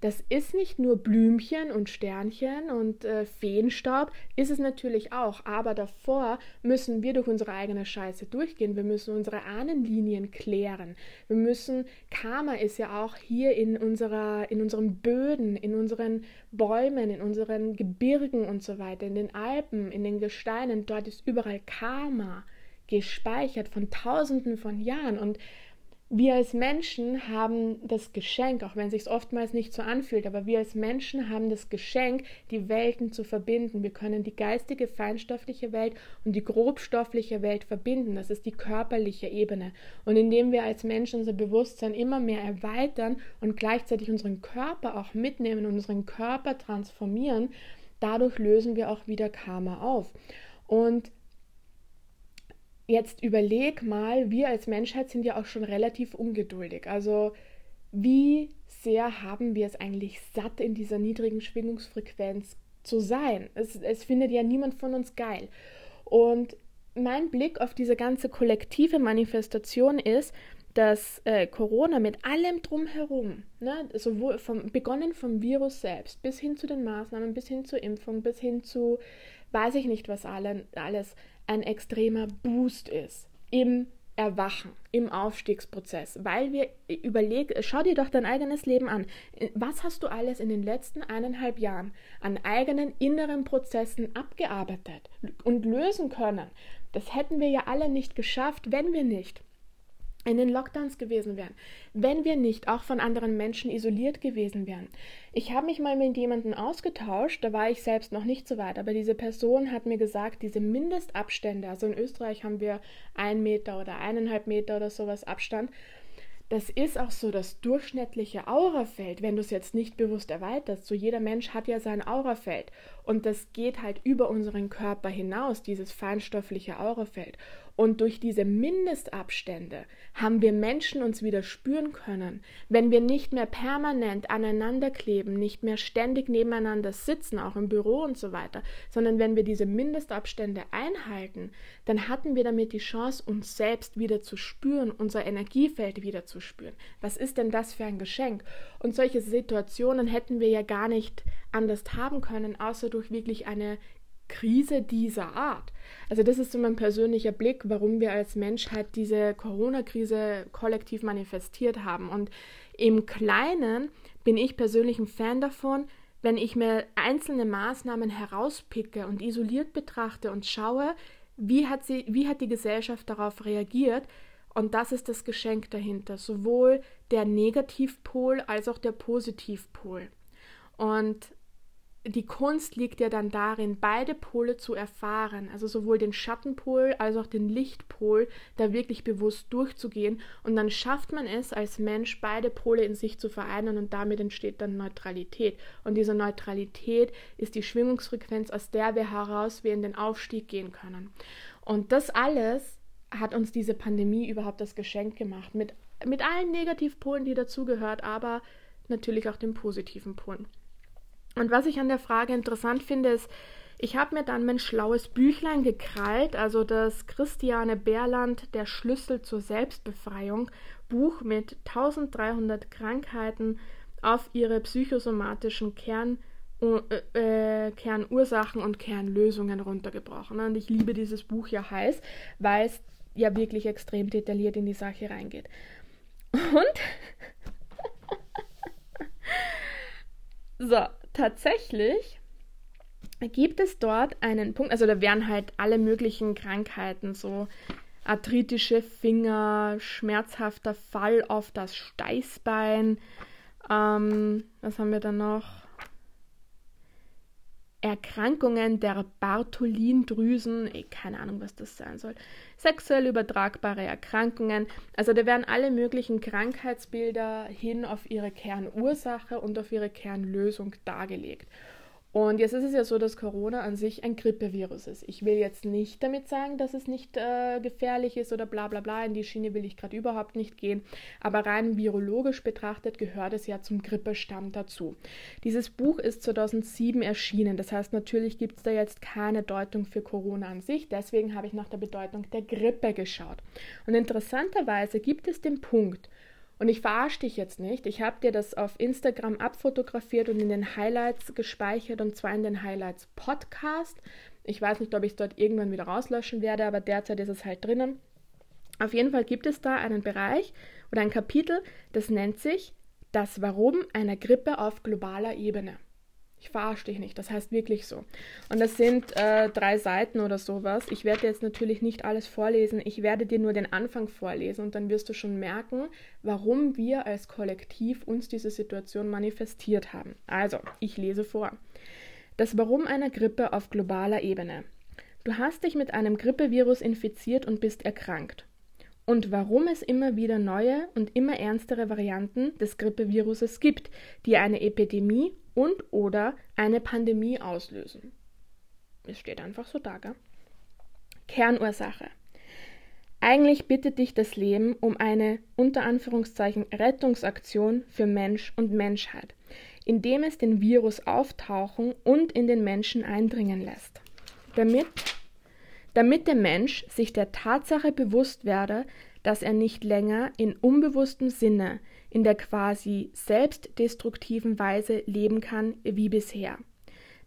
Das ist nicht nur Blümchen und Sternchen und äh, Feenstaub, ist es natürlich auch. Aber davor müssen wir durch unsere eigene Scheiße durchgehen. Wir müssen unsere Ahnenlinien klären. Wir müssen, Karma ist ja auch hier in, unserer, in unseren Böden, in unseren Bäumen, in unseren Gebirgen und so weiter, in den Alpen, in den Gesteinen. Dort ist überall Karma gespeichert von Tausenden von Jahren. Und wir als Menschen haben das Geschenk, auch wenn es sich oftmals nicht so anfühlt, aber wir als Menschen haben das Geschenk, die Welten zu verbinden. Wir können die geistige, feinstoffliche Welt und die grobstoffliche Welt verbinden. Das ist die körperliche Ebene. Und indem wir als Menschen unser Bewusstsein immer mehr erweitern und gleichzeitig unseren Körper auch mitnehmen, unseren Körper transformieren, dadurch lösen wir auch wieder Karma auf. Und Jetzt überleg mal, wir als Menschheit sind ja auch schon relativ ungeduldig. Also wie sehr haben wir es eigentlich satt, in dieser niedrigen Schwingungsfrequenz zu sein? Es, es findet ja niemand von uns geil. Und mein Blick auf diese ganze kollektive Manifestation ist, dass äh, Corona mit allem drumherum, ne, sowohl vom, begonnen vom Virus selbst bis hin zu den Maßnahmen, bis hin zur Impfung, bis hin zu weiß ich nicht was alle, alles, ein extremer Boost ist im Erwachen, im Aufstiegsprozess, weil wir überlegen, schau dir doch dein eigenes Leben an. Was hast du alles in den letzten eineinhalb Jahren an eigenen inneren Prozessen abgearbeitet und lösen können? Das hätten wir ja alle nicht geschafft, wenn wir nicht in den Lockdowns gewesen wären, wenn wir nicht auch von anderen Menschen isoliert gewesen wären. Ich habe mich mal mit jemandem ausgetauscht, da war ich selbst noch nicht so weit, aber diese Person hat mir gesagt, diese Mindestabstände, also in Österreich haben wir ein Meter oder eineinhalb Meter oder sowas Abstand, das ist auch so das durchschnittliche Aurafeld, wenn du es jetzt nicht bewusst erweiterst. So jeder Mensch hat ja sein Aurafeld und das geht halt über unseren Körper hinaus, dieses feinstoffliche Aurafeld. Und durch diese Mindestabstände haben wir Menschen uns wieder spüren können. Wenn wir nicht mehr permanent aneinander kleben, nicht mehr ständig nebeneinander sitzen, auch im Büro und so weiter, sondern wenn wir diese Mindestabstände einhalten, dann hatten wir damit die Chance, uns selbst wieder zu spüren, unser Energiefeld wieder zu spüren. Was ist denn das für ein Geschenk? Und solche Situationen hätten wir ja gar nicht anders haben können, außer durch wirklich eine Krise dieser Art. Also das ist so mein persönlicher Blick, warum wir als Menschheit diese Corona-Krise kollektiv manifestiert haben. Und im Kleinen bin ich persönlich ein Fan davon, wenn ich mir einzelne Maßnahmen herauspicke und isoliert betrachte und schaue, wie hat, sie, wie hat die Gesellschaft darauf reagiert. Und das ist das Geschenk dahinter, sowohl der Negativpol als auch der Positivpol. Und die Kunst liegt ja dann darin, beide Pole zu erfahren, also sowohl den Schattenpol als auch den Lichtpol, da wirklich bewusst durchzugehen. Und dann schafft man es als Mensch, beide Pole in sich zu vereinen und damit entsteht dann Neutralität. Und diese Neutralität ist die Schwingungsfrequenz, aus der wir heraus wir in den Aufstieg gehen können. Und das alles hat uns diese Pandemie überhaupt das Geschenk gemacht, mit, mit allen Negativpolen, die dazugehört, aber natürlich auch den positiven Polen. Und was ich an der Frage interessant finde, ist, ich habe mir dann mein schlaues Büchlein gekrallt, also das Christiane Beerland Der Schlüssel zur Selbstbefreiung Buch mit 1300 Krankheiten auf ihre psychosomatischen Kern, äh, äh, Kernursachen und Kernlösungen runtergebrochen. Und ich liebe dieses Buch ja heiß, weil es ja wirklich extrem detailliert in die Sache reingeht. Und so, tatsächlich gibt es dort einen Punkt, also da wären halt alle möglichen Krankheiten, so arthritische Finger, schmerzhafter Fall auf das Steißbein, ähm, was haben wir da noch? Erkrankungen der Bartholindrüsen, eh, keine Ahnung, was das sein soll, sexuell übertragbare Erkrankungen. Also da werden alle möglichen Krankheitsbilder hin auf ihre Kernursache und auf ihre Kernlösung dargelegt. Und jetzt ist es ja so, dass Corona an sich ein Grippevirus ist. Ich will jetzt nicht damit sagen, dass es nicht äh, gefährlich ist oder bla bla bla. In die Schiene will ich gerade überhaupt nicht gehen. Aber rein virologisch betrachtet gehört es ja zum Grippestamm dazu. Dieses Buch ist 2007 erschienen. Das heißt, natürlich gibt es da jetzt keine Deutung für Corona an sich. Deswegen habe ich nach der Bedeutung der Grippe geschaut. Und interessanterweise gibt es den Punkt, und ich verarsche dich jetzt nicht. Ich habe dir das auf Instagram abfotografiert und in den Highlights gespeichert und zwar in den Highlights Podcast. Ich weiß nicht, ob ich es dort irgendwann wieder rauslöschen werde, aber derzeit ist es halt drinnen. Auf jeden Fall gibt es da einen Bereich oder ein Kapitel, das nennt sich Das Warum einer Grippe auf globaler Ebene. Ich verarsche dich nicht, das heißt wirklich so. Und das sind äh, drei Seiten oder sowas. Ich werde jetzt natürlich nicht alles vorlesen, ich werde dir nur den Anfang vorlesen und dann wirst du schon merken, warum wir als Kollektiv uns diese Situation manifestiert haben. Also, ich lese vor. Das Warum einer Grippe auf globaler Ebene. Du hast dich mit einem Grippevirus infiziert und bist erkrankt. Und warum es immer wieder neue und immer ernstere Varianten des Grippeviruses gibt, die eine Epidemie und oder eine Pandemie auslösen. Es steht einfach so da, gell? Kernursache. Eigentlich bittet dich das Leben um eine unter Anführungszeichen Rettungsaktion für Mensch und Menschheit, indem es den Virus auftauchen und in den Menschen eindringen lässt. Damit, damit der Mensch sich der Tatsache bewusst werde, dass er nicht länger in unbewusstem Sinne in der quasi selbstdestruktiven Weise leben kann wie bisher.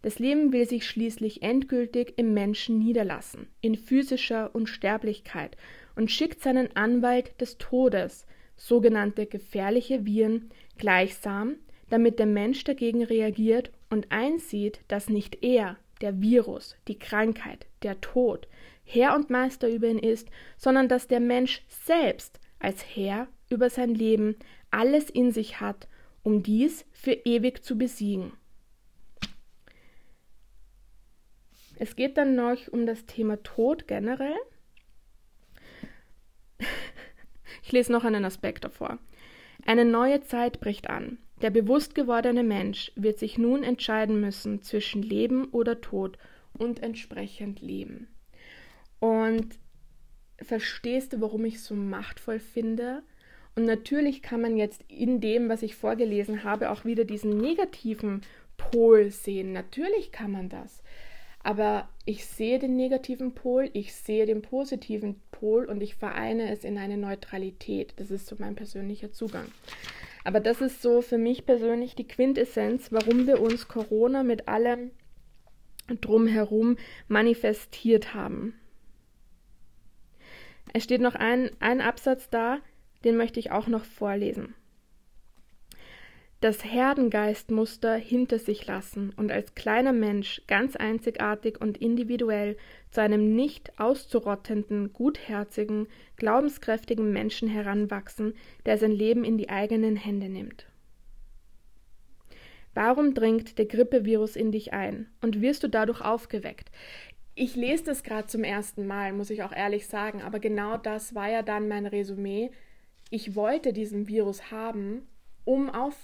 Das Leben will sich schließlich endgültig im Menschen niederlassen, in physischer Unsterblichkeit, und schickt seinen Anwalt des Todes, sogenannte gefährliche Viren, gleichsam, damit der Mensch dagegen reagiert und einsieht, dass nicht er, der Virus, die Krankheit, der Tod, Herr und Meister über ihn ist, sondern dass der Mensch selbst als Herr über sein Leben alles in sich hat, um dies für ewig zu besiegen. Es geht dann noch um das Thema Tod generell. Ich lese noch einen Aspekt davor. Eine neue Zeit bricht an. Der bewusst gewordene Mensch wird sich nun entscheiden müssen zwischen Leben oder Tod und entsprechend leben. Und verstehst du, warum ich so machtvoll finde? Und natürlich kann man jetzt in dem, was ich vorgelesen habe, auch wieder diesen negativen Pol sehen. Natürlich kann man das. Aber ich sehe den negativen Pol, ich sehe den positiven Pol und ich vereine es in eine Neutralität. Das ist so mein persönlicher Zugang. Aber das ist so für mich persönlich die Quintessenz, warum wir uns Corona mit allem drumherum manifestiert haben. Es steht noch ein, ein Absatz da, den möchte ich auch noch vorlesen das Herdengeistmuster hinter sich lassen und als kleiner Mensch ganz einzigartig und individuell zu einem nicht auszurottenden, gutherzigen, glaubenskräftigen Menschen heranwachsen, der sein Leben in die eigenen Hände nimmt. Warum dringt der Grippevirus in dich ein und wirst du dadurch aufgeweckt? Ich lese das gerade zum ersten Mal, muss ich auch ehrlich sagen, aber genau das war ja dann mein Resümee. Ich wollte diesen Virus haben, um auf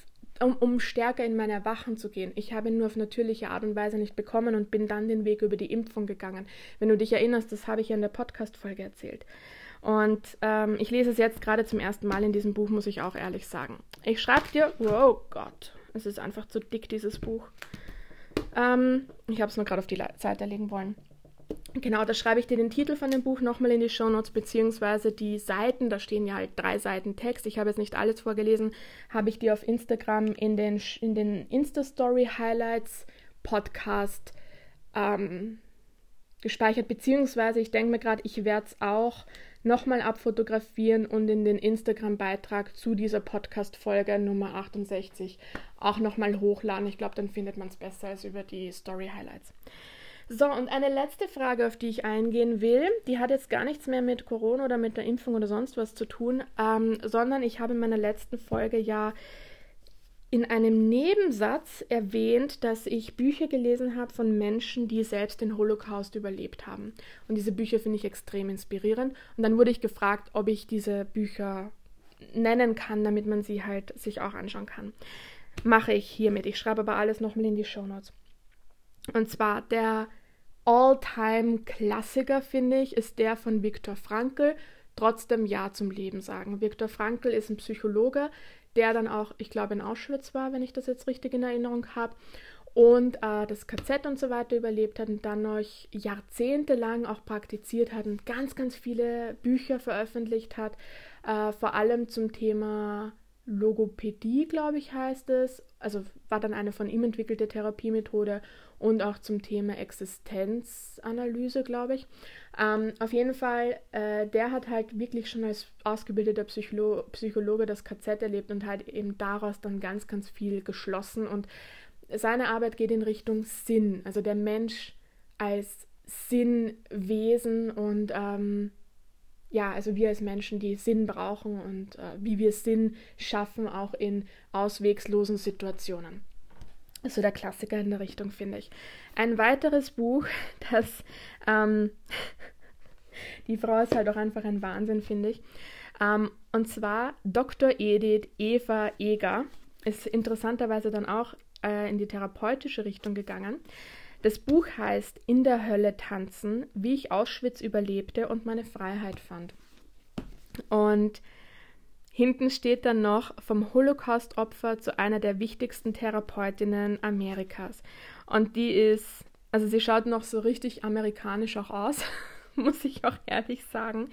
um, um stärker in mein Erwachen zu gehen. Ich habe ihn nur auf natürliche Art und Weise nicht bekommen und bin dann den Weg über die Impfung gegangen. Wenn du dich erinnerst, das habe ich ja in der Podcast-Folge erzählt. Und ähm, ich lese es jetzt gerade zum ersten Mal in diesem Buch, muss ich auch ehrlich sagen. Ich schreibe dir, oh Gott, es ist einfach zu dick, dieses Buch. Ähm, ich habe es nur gerade auf die Seite legen wollen. Genau, da schreibe ich dir den Titel von dem Buch nochmal in die Shownotes, beziehungsweise die Seiten, da stehen ja halt drei Seiten Text. Ich habe jetzt nicht alles vorgelesen, habe ich dir auf Instagram in den, in den Insta-Story-Highlights Podcast ähm, gespeichert, beziehungsweise ich denke mir gerade, ich werde es auch nochmal abfotografieren und in den Instagram-Beitrag zu dieser Podcast-Folge Nummer 68 auch nochmal hochladen. Ich glaube, dann findet man es besser als über die Story-Highlights. So, und eine letzte Frage, auf die ich eingehen will, die hat jetzt gar nichts mehr mit Corona oder mit der Impfung oder sonst was zu tun, ähm, sondern ich habe in meiner letzten Folge ja in einem Nebensatz erwähnt, dass ich Bücher gelesen habe von Menschen, die selbst den Holocaust überlebt haben. Und diese Bücher finde ich extrem inspirierend. Und dann wurde ich gefragt, ob ich diese Bücher nennen kann, damit man sie halt sich auch anschauen kann. Mache ich hiermit. Ich schreibe aber alles nochmal in die Show Notes. Und zwar der All-Time-Klassiker, finde ich, ist der von Viktor Frankl, trotzdem Ja zum Leben sagen. Viktor Frankl ist ein Psychologe, der dann auch, ich glaube, in Auschwitz war, wenn ich das jetzt richtig in Erinnerung habe, und äh, das KZ und so weiter überlebt hat und dann noch jahrzehntelang auch praktiziert hat und ganz, ganz viele Bücher veröffentlicht hat, äh, vor allem zum Thema Logopädie, glaube ich, heißt es. Also war dann eine von ihm entwickelte Therapiemethode und auch zum Thema Existenzanalyse, glaube ich. Ähm, auf jeden Fall, äh, der hat halt wirklich schon als ausgebildeter Psycholo Psychologe das KZ erlebt und halt eben daraus dann ganz, ganz viel geschlossen. Und seine Arbeit geht in Richtung Sinn, also der Mensch als Sinnwesen und ähm, ja, also wir als Menschen, die Sinn brauchen und äh, wie wir Sinn schaffen, auch in auswegslosen Situationen. So der Klassiker in der Richtung, finde ich. Ein weiteres Buch, das ähm, die Frau ist halt auch einfach ein Wahnsinn, finde ich. Ähm, und zwar Dr. Edith Eva Eger ist interessanterweise dann auch äh, in die therapeutische Richtung gegangen. Das Buch heißt In der Hölle tanzen, wie ich Auschwitz überlebte und meine Freiheit fand. Und Hinten steht dann noch vom Holocaust-Opfer zu einer der wichtigsten Therapeutinnen Amerikas. Und die ist, also sie schaut noch so richtig amerikanisch auch aus, muss ich auch ehrlich sagen.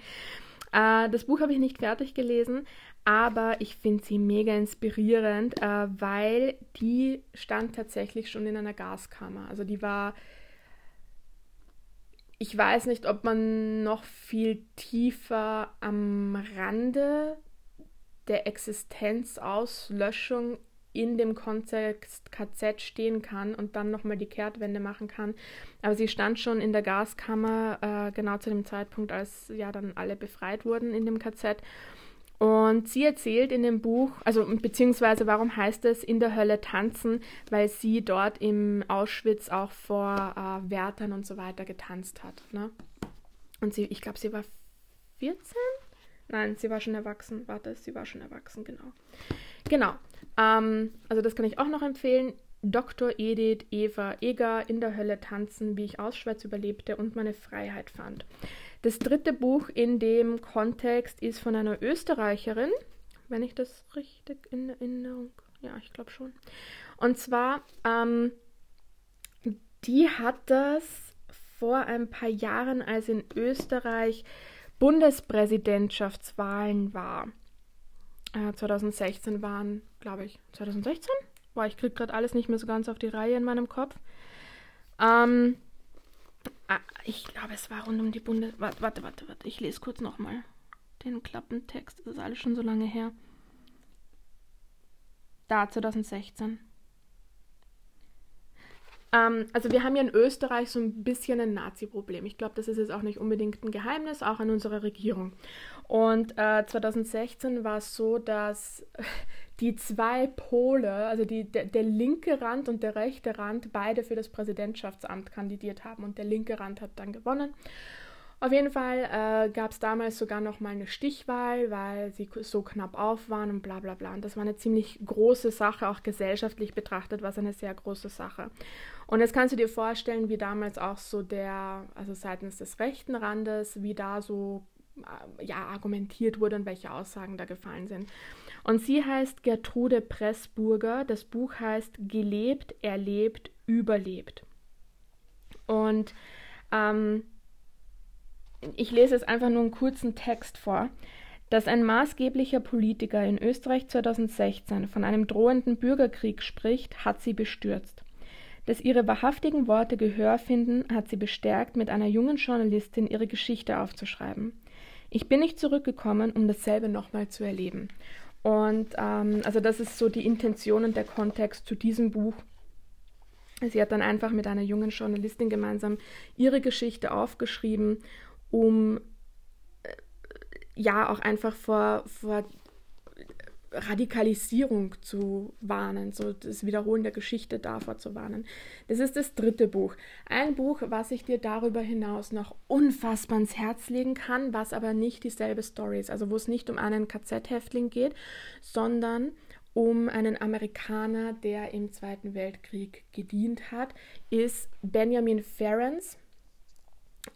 Äh, das Buch habe ich nicht fertig gelesen, aber ich finde sie mega inspirierend, äh, weil die stand tatsächlich schon in einer Gaskammer. Also die war ich weiß nicht, ob man noch viel tiefer am Rande der Existenzauslöschung in dem Kontext KZ stehen kann und dann nochmal die Kehrtwende machen kann. Aber sie stand schon in der Gaskammer, äh, genau zu dem Zeitpunkt, als ja dann alle befreit wurden in dem KZ. Und sie erzählt in dem Buch, also beziehungsweise warum heißt es in der Hölle tanzen, weil sie dort im Auschwitz auch vor äh, Wärtern und so weiter getanzt hat. Ne? Und sie, ich glaube, sie war 14 Nein, sie war schon erwachsen. Warte, sie war schon erwachsen, genau. Genau. Ähm, also das kann ich auch noch empfehlen. Dr. Edith Eva Eger in der Hölle tanzen, wie ich Auschwitz überlebte und meine Freiheit fand. Das dritte Buch in dem Kontext ist von einer Österreicherin, wenn ich das richtig in Erinnerung. Ja, ich glaube schon. Und zwar, ähm, die hat das vor ein paar Jahren, als in Österreich Bundespräsidentschaftswahlen war, Äh, 2016 waren, glaube ich, 2016? Boah, ich kriege gerade alles nicht mehr so ganz auf die Reihe in meinem Kopf. Ähm, ah, ich glaube, es war rund um die Bundes... Warte, warte, warte, warte. Ich lese kurz nochmal den Klappentext. Das ist alles schon so lange her. Da, 2016. Ähm, also wir haben ja in Österreich so ein bisschen ein Nazi-Problem. Ich glaube, das ist jetzt auch nicht unbedingt ein Geheimnis, auch an unserer Regierung. Und äh, 2016 war es so, dass die zwei Pole, also die, der, der, linke Rand und der rechte Rand, beide für das Präsidentschaftsamt kandidiert haben. Und der linke Rand hat dann gewonnen. Auf jeden Fall äh, gab es damals sogar noch mal eine Stichwahl, weil sie so knapp auf waren und bla bla bla. Und das war eine ziemlich große Sache, auch gesellschaftlich betrachtet war es eine sehr große Sache. Und jetzt kannst du dir vorstellen, wie damals auch so der, also seitens des rechten Randes, wie da so äh, ja, argumentiert wurde und welche Aussagen da gefallen sind. Und sie heißt Gertrude Pressburger. Das Buch heißt Gelebt, Erlebt, Überlebt. Und ähm, ich lese jetzt einfach nur einen kurzen Text vor. Dass ein maßgeblicher Politiker in Österreich 2016 von einem drohenden Bürgerkrieg spricht, hat sie bestürzt. Dass ihre wahrhaftigen Worte Gehör finden, hat sie bestärkt, mit einer jungen Journalistin ihre Geschichte aufzuschreiben. Ich bin nicht zurückgekommen, um dasselbe nochmal zu erleben. Und ähm, also das ist so die Intention und der Kontext zu diesem Buch. Sie hat dann einfach mit einer jungen Journalistin gemeinsam ihre Geschichte aufgeschrieben um äh, ja auch einfach vor, vor Radikalisierung zu warnen, so das Wiederholen der Geschichte davor zu warnen. Das ist das dritte Buch. Ein Buch, was ich dir darüber hinaus noch unfassbar ins Herz legen kann, was aber nicht dieselbe Story ist. Also wo es nicht um einen KZ-Häftling geht, sondern um einen Amerikaner, der im Zweiten Weltkrieg gedient hat, ist Benjamin Ferencz.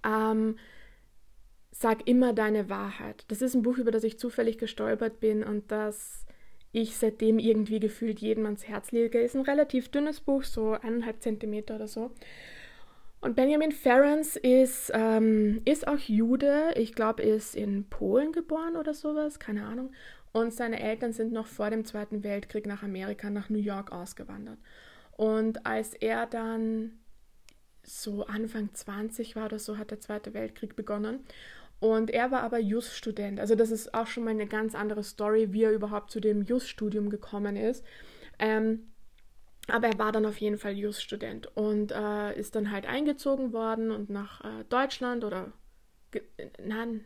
Ähm, Sag immer deine Wahrheit. Das ist ein Buch, über das ich zufällig gestolpert bin und das ich seitdem irgendwie gefühlt jedem ans Herz lege. Ist ein relativ dünnes Buch, so eineinhalb Zentimeter oder so. Und Benjamin Ferencz ist, ähm, ist auch Jude. Ich glaube, ist in Polen geboren oder sowas, keine Ahnung. Und seine Eltern sind noch vor dem Zweiten Weltkrieg nach Amerika, nach New York ausgewandert. Und als er dann so Anfang 20 war oder so, hat der Zweite Weltkrieg begonnen. Und er war aber Jus-Student. Also das ist auch schon mal eine ganz andere Story, wie er überhaupt zu dem Jus-Studium gekommen ist. Ähm, aber er war dann auf jeden Fall Jus-Student und äh, ist dann halt eingezogen worden und nach äh, Deutschland oder nein,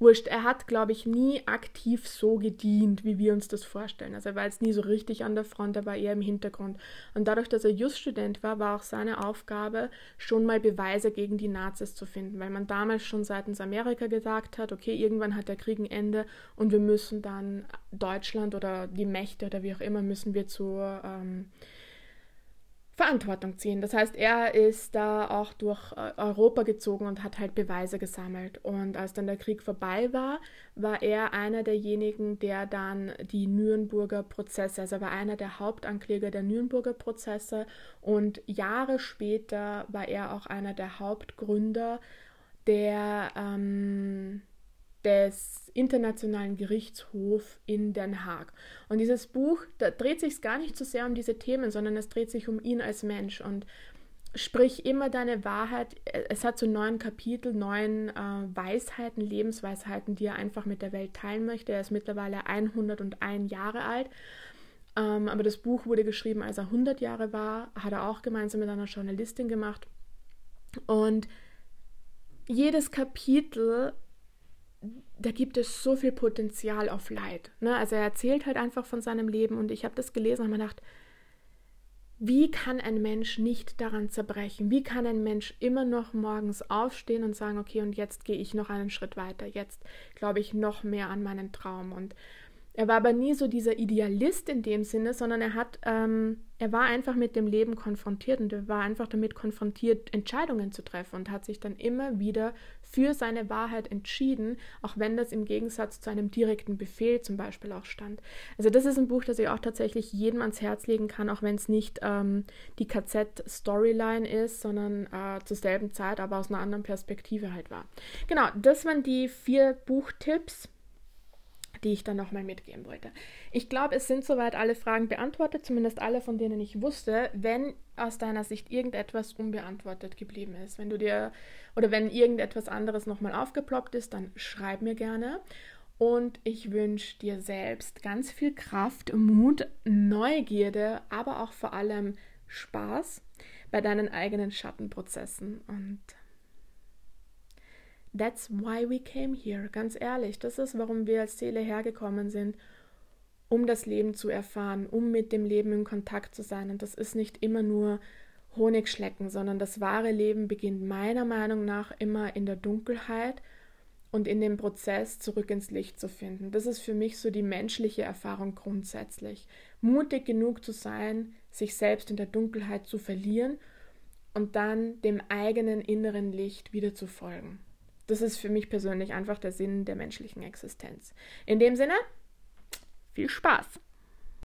wurscht, er hat, glaube ich, nie aktiv so gedient, wie wir uns das vorstellen. Also er war jetzt nie so richtig an der Front, er war eher im Hintergrund. Und dadurch, dass er Just-Student war, war auch seine Aufgabe, schon mal Beweise gegen die Nazis zu finden, weil man damals schon seitens Amerika gesagt hat, okay, irgendwann hat der Krieg ein Ende und wir müssen dann Deutschland oder die Mächte oder wie auch immer, müssen wir zur... Ähm, Verantwortung ziehen. Das heißt, er ist da auch durch äh, Europa gezogen und hat halt Beweise gesammelt. Und als dann der Krieg vorbei war, war er einer derjenigen, der dann die Nürnberger Prozesse, also war einer der Hauptankläger der Nürnberger Prozesse. Und Jahre später war er auch einer der Hauptgründer der ähm, des Internationalen Gerichtshofs in Den Haag. Und dieses Buch, da dreht sich gar nicht so sehr um diese Themen, sondern es dreht sich um ihn als Mensch und sprich immer deine Wahrheit. Es hat so neun Kapitel, neun äh, Weisheiten, Lebensweisheiten, die er einfach mit der Welt teilen möchte. Er ist mittlerweile 101 Jahre alt. Ähm, aber das Buch wurde geschrieben, als er 100 Jahre war, hat er auch gemeinsam mit einer Journalistin gemacht. Und jedes Kapitel da gibt es so viel Potenzial auf Leid. Ne? Also er erzählt halt einfach von seinem Leben und ich habe das gelesen und mir gedacht, wie kann ein Mensch nicht daran zerbrechen? Wie kann ein Mensch immer noch morgens aufstehen und sagen, okay, und jetzt gehe ich noch einen Schritt weiter, jetzt glaube ich noch mehr an meinen Traum und er war aber nie so dieser Idealist in dem Sinne, sondern er hat, ähm, er war einfach mit dem Leben konfrontiert und er war einfach damit konfrontiert, Entscheidungen zu treffen und hat sich dann immer wieder für seine Wahrheit entschieden, auch wenn das im Gegensatz zu einem direkten Befehl zum Beispiel auch stand. Also das ist ein Buch, das ich auch tatsächlich jedem ans Herz legen kann, auch wenn es nicht ähm, die KZ-Storyline ist, sondern äh, zur selben Zeit, aber aus einer anderen Perspektive halt war. Genau, das waren die vier Buchtipps die ich dann nochmal mitgeben wollte. Ich glaube, es sind soweit alle Fragen beantwortet, zumindest alle, von denen ich wusste. Wenn aus deiner Sicht irgendetwas unbeantwortet geblieben ist, wenn du dir oder wenn irgendetwas anderes nochmal aufgeploppt ist, dann schreib mir gerne. Und ich wünsche dir selbst ganz viel Kraft, Mut, Neugierde, aber auch vor allem Spaß bei deinen eigenen Schattenprozessen. Und That's why we came here. Ganz ehrlich, das ist, warum wir als Seele hergekommen sind, um das Leben zu erfahren, um mit dem Leben in Kontakt zu sein. Und das ist nicht immer nur Honigschlecken, sondern das wahre Leben beginnt meiner Meinung nach immer in der Dunkelheit und in dem Prozess zurück ins Licht zu finden. Das ist für mich so die menschliche Erfahrung grundsätzlich. Mutig genug zu sein, sich selbst in der Dunkelheit zu verlieren und dann dem eigenen inneren Licht wieder zu folgen. Das ist für mich persönlich einfach der Sinn der menschlichen Existenz. In dem Sinne, viel Spaß!